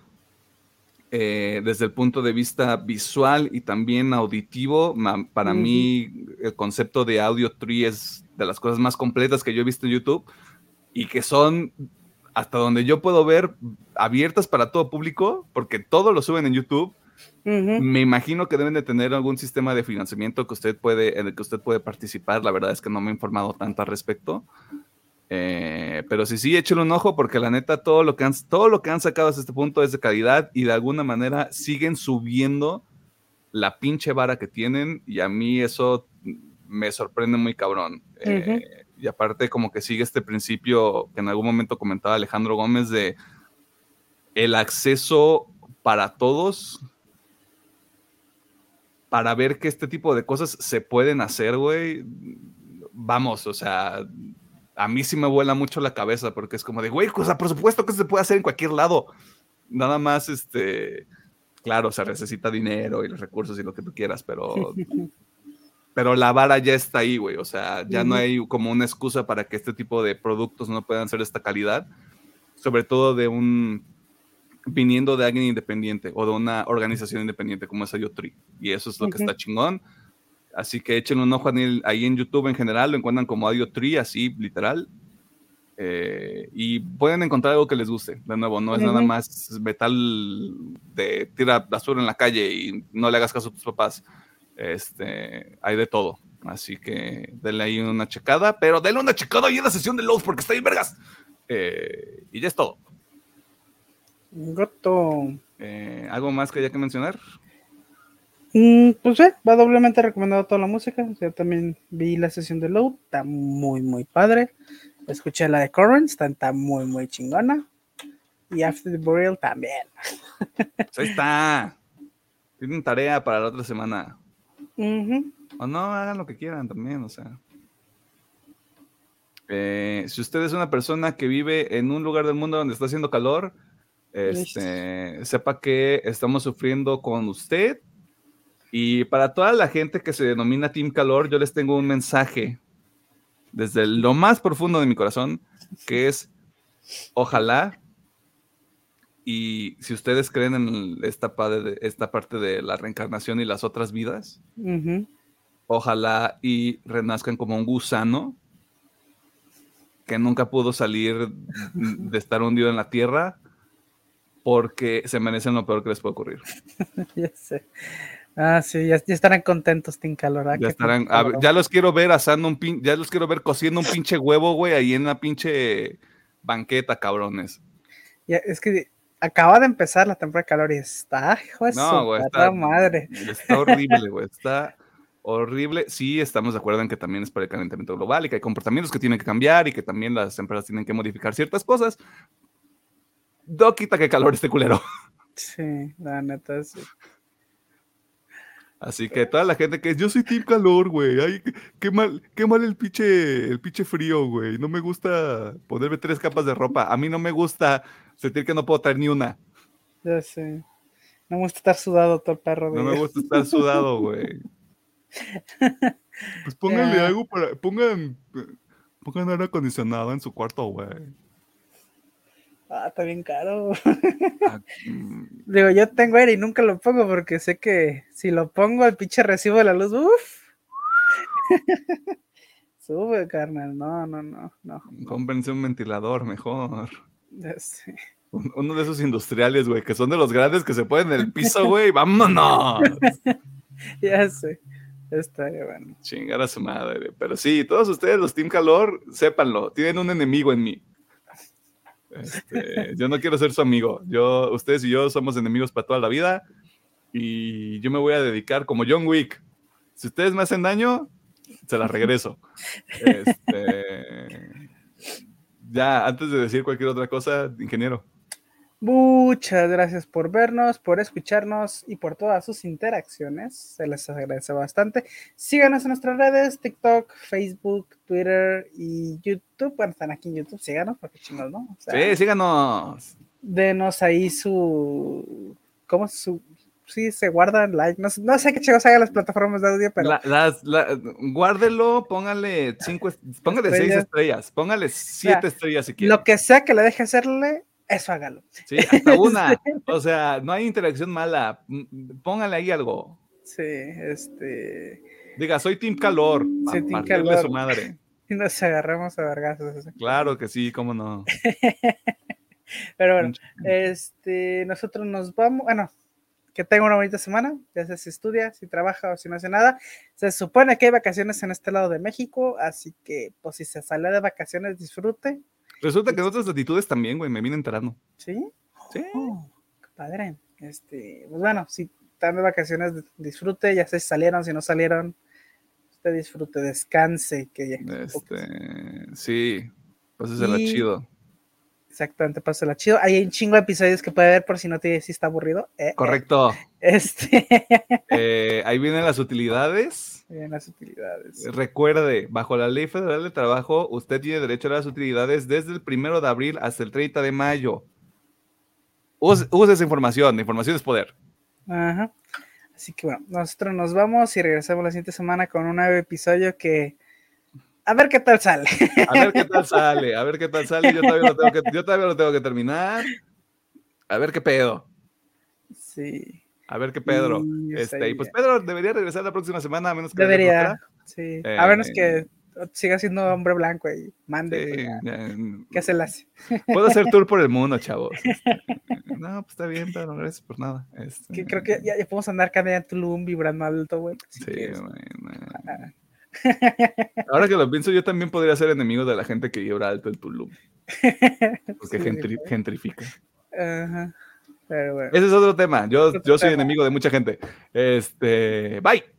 eh, desde el punto de vista visual y también auditivo, para mí el concepto de Audio Tree es de las cosas más completas que yo he visto en YouTube y que son, hasta donde yo puedo ver, abiertas para todo público, porque todo lo suben en YouTube. Me imagino que deben de tener algún sistema de financiamiento que usted puede, en el que usted puede participar. La verdad es que no me he informado tanto al respecto. Eh, pero sí, sí, échale un ojo porque la neta todo lo, que han, todo lo que han sacado hasta este punto es de calidad y de alguna manera siguen subiendo la pinche vara que tienen y a mí eso me sorprende muy cabrón. Eh, y aparte como que sigue este principio que en algún momento comentaba Alejandro Gómez de el acceso para todos para ver que este tipo de cosas se pueden hacer, güey. Vamos, o sea, a mí sí me vuela mucho la cabeza porque es como de, güey, o sea, por supuesto que se puede hacer en cualquier lado. Nada más, este, claro, se necesita dinero y los recursos y lo que tú quieras, pero, pero la vara ya está ahí, güey. O sea, ya no hay como una excusa para que este tipo de productos no puedan ser de esta calidad, sobre todo de un viniendo de alguien independiente o de una organización independiente como es IoTree. Y eso es lo que está chingón. Así que échenle un ojo ahí en YouTube en general, lo encuentran como Audio Tree, así literal. Eh, y pueden encontrar algo que les guste. De nuevo, no es nada más metal de tira basura en la calle y no le hagas caso a tus papás. Este, hay de todo. Así que denle ahí una checada, pero denle una checada ahí en la sesión de Lowe's porque está ahí vergas. Eh, y ya es todo. Goto. Eh, ¿Algo más que haya que mencionar? Mm, pues sí, va doblemente recomendado toda la música. Yo también vi la sesión de Low, está muy, muy padre. Escuché la de Currents, está, muy, muy chingona. Y After the Burial también. Pues ahí está. Tienen tarea para la otra semana. O no, hagan lo que quieran también, o sea. Eh, si usted es una persona que vive en un lugar del mundo donde está haciendo calor, este, sepa que estamos sufriendo con usted y para toda la gente que se denomina Team Calor, yo les tengo un mensaje desde lo más profundo de mi corazón, que es, ojalá, y si ustedes creen en esta, esta parte de la reencarnación y las otras vidas, ojalá y renazcan como un gusano que nunca pudo salir de estar hundido en la tierra porque se merecen lo peor que les puede ocurrir. ya sé. Ah, sí, ya, estarán contentos, Team Calor. Ya estarán, ya los quiero ver asando un pin, ya los quiero ver cociendo un pinche huevo, güey, ahí en una pinche banqueta, cabrones. Ya, es que acaba de empezar la temporada de calor y está, hijo de no, güey, está, madre. Está horrible, güey, está horrible. Sí, estamos de acuerdo en que también es por el calentamiento global y que hay comportamientos que tienen que cambiar y que también las empresas tienen que modificar ciertas cosas. No quita que calor este culero. Sí, la neta, sí. Así que toda la gente que es, yo soy team calor, güey. Ay, qué, mal, qué mal el pinche, el pinche frío, güey. No me gusta ponerme tres capas de ropa. A mí no me gusta sentir que no puedo traer ni una. Ya sé. No me gusta estar sudado todo el perro, güey. No me gusta estar sudado, güey. Pues pónganle algo para, pongan, pongan aire acondicionado en su cuarto, güey. Ah, está bien caro. Ah, mm. Digo, yo tengo aire y nunca lo pongo porque sé que si lo pongo el pinche recibo de la luz, uff. Sube, carnal. No, no, no, no. Cómprense un ventilador mejor. Uno de esos industriales, güey, que son de los grandes que se ponen en el piso, güey. ¡Vámonos! ya sé. Está bueno. Chingar a su madre. Pero sí, todos ustedes, los Team Calor, sépanlo. Tienen un enemigo en mí. Este, yo no quiero ser su amigo. Yo, ustedes y yo somos enemigos para toda la vida. Y yo me voy a dedicar como John Wick. Si ustedes me hacen daño, se las regreso. Este, ya, antes de decir cualquier otra cosa, ingeniero. Muchas gracias por vernos, por escucharnos y por todas sus interacciones. Se les agradece bastante. Síganos en nuestras redes, TikTok, Facebook, Twitter y YouTube. Bueno, están aquí en YouTube, síganos, porque chingos, ¿no? sí, síganos. Denos ahí su. ¿Cómo su.? Sí, se guardan like. No, no sé qué chicos hagan las plataformas de audio, pero. las, guárdelo, póngale cinco, póngale seis estrellas, póngale siete estrellas si quiere. Lo que sea que le deje hacerle, eso hágalo. Sí, hasta una. o sea, no hay interacción mala. Póngale ahí algo. Sí, este. Diga, soy Team Calor. Soy Team Calor. su madre. Y nos agarramos a vergazos. Claro que sí, cómo no. Pero bueno, este, nosotros nos vamos. Bueno, que tenga una bonita semana, ya sea si estudia, si trabaja o si no hace nada. Se supone que hay vacaciones en este lado de México, así que pues si se sale de vacaciones, disfrute. Resulta que en otras latitudes también, güey, me vine enterando. ¿Sí? Sí. Oh, qué padre. Este, pues bueno, si están de vacaciones, disfrute, ya sé si salieron, si no salieron, usted disfrute, descanse, que ya. Este, sí, es el chido. Exactamente, la chido. Hay un chingo de episodios que puede ver por si no te si está aburrido. Eh, eh. Este. Eh, ahí vienen las utilidades. Vienen las utilidades. Recuerde, bajo la Ley Federal de Trabajo, usted tiene derecho a las utilidades desde el primero de abril hasta el 30 de mayo. Use, esa información, la información es poder. Ajá. Así que bueno, nosotros nos vamos y regresamos la siguiente semana con un nuevo episodio que a ver qué tal sale. A ver qué tal sale, a ver qué tal sale. Yo todavía lo tengo que, yo todavía lo tengo que terminar. A ver qué pedo. Sí. A ver qué Pedro. este, y pues Pedro debería regresar la próxima semana, a menos que. Debería, sí. a menos que eh, siga siendo hombre blanco y mande. Sí, ¿Qué se le hace? Puedo hacer tour por el mundo, chavos. No, pues está bien, pero no gracias por nada. Este, creo que ya, podemos andar cada día en Tulum vibrando alto, güey. Sí, güey. Ahora que lo pienso, yo también podría ser enemigo de la gente que vibra alto en Tulum. Porque gentrifica. Ese es otro tema. Yo, yo soy enemigo de mucha gente. Este, bye.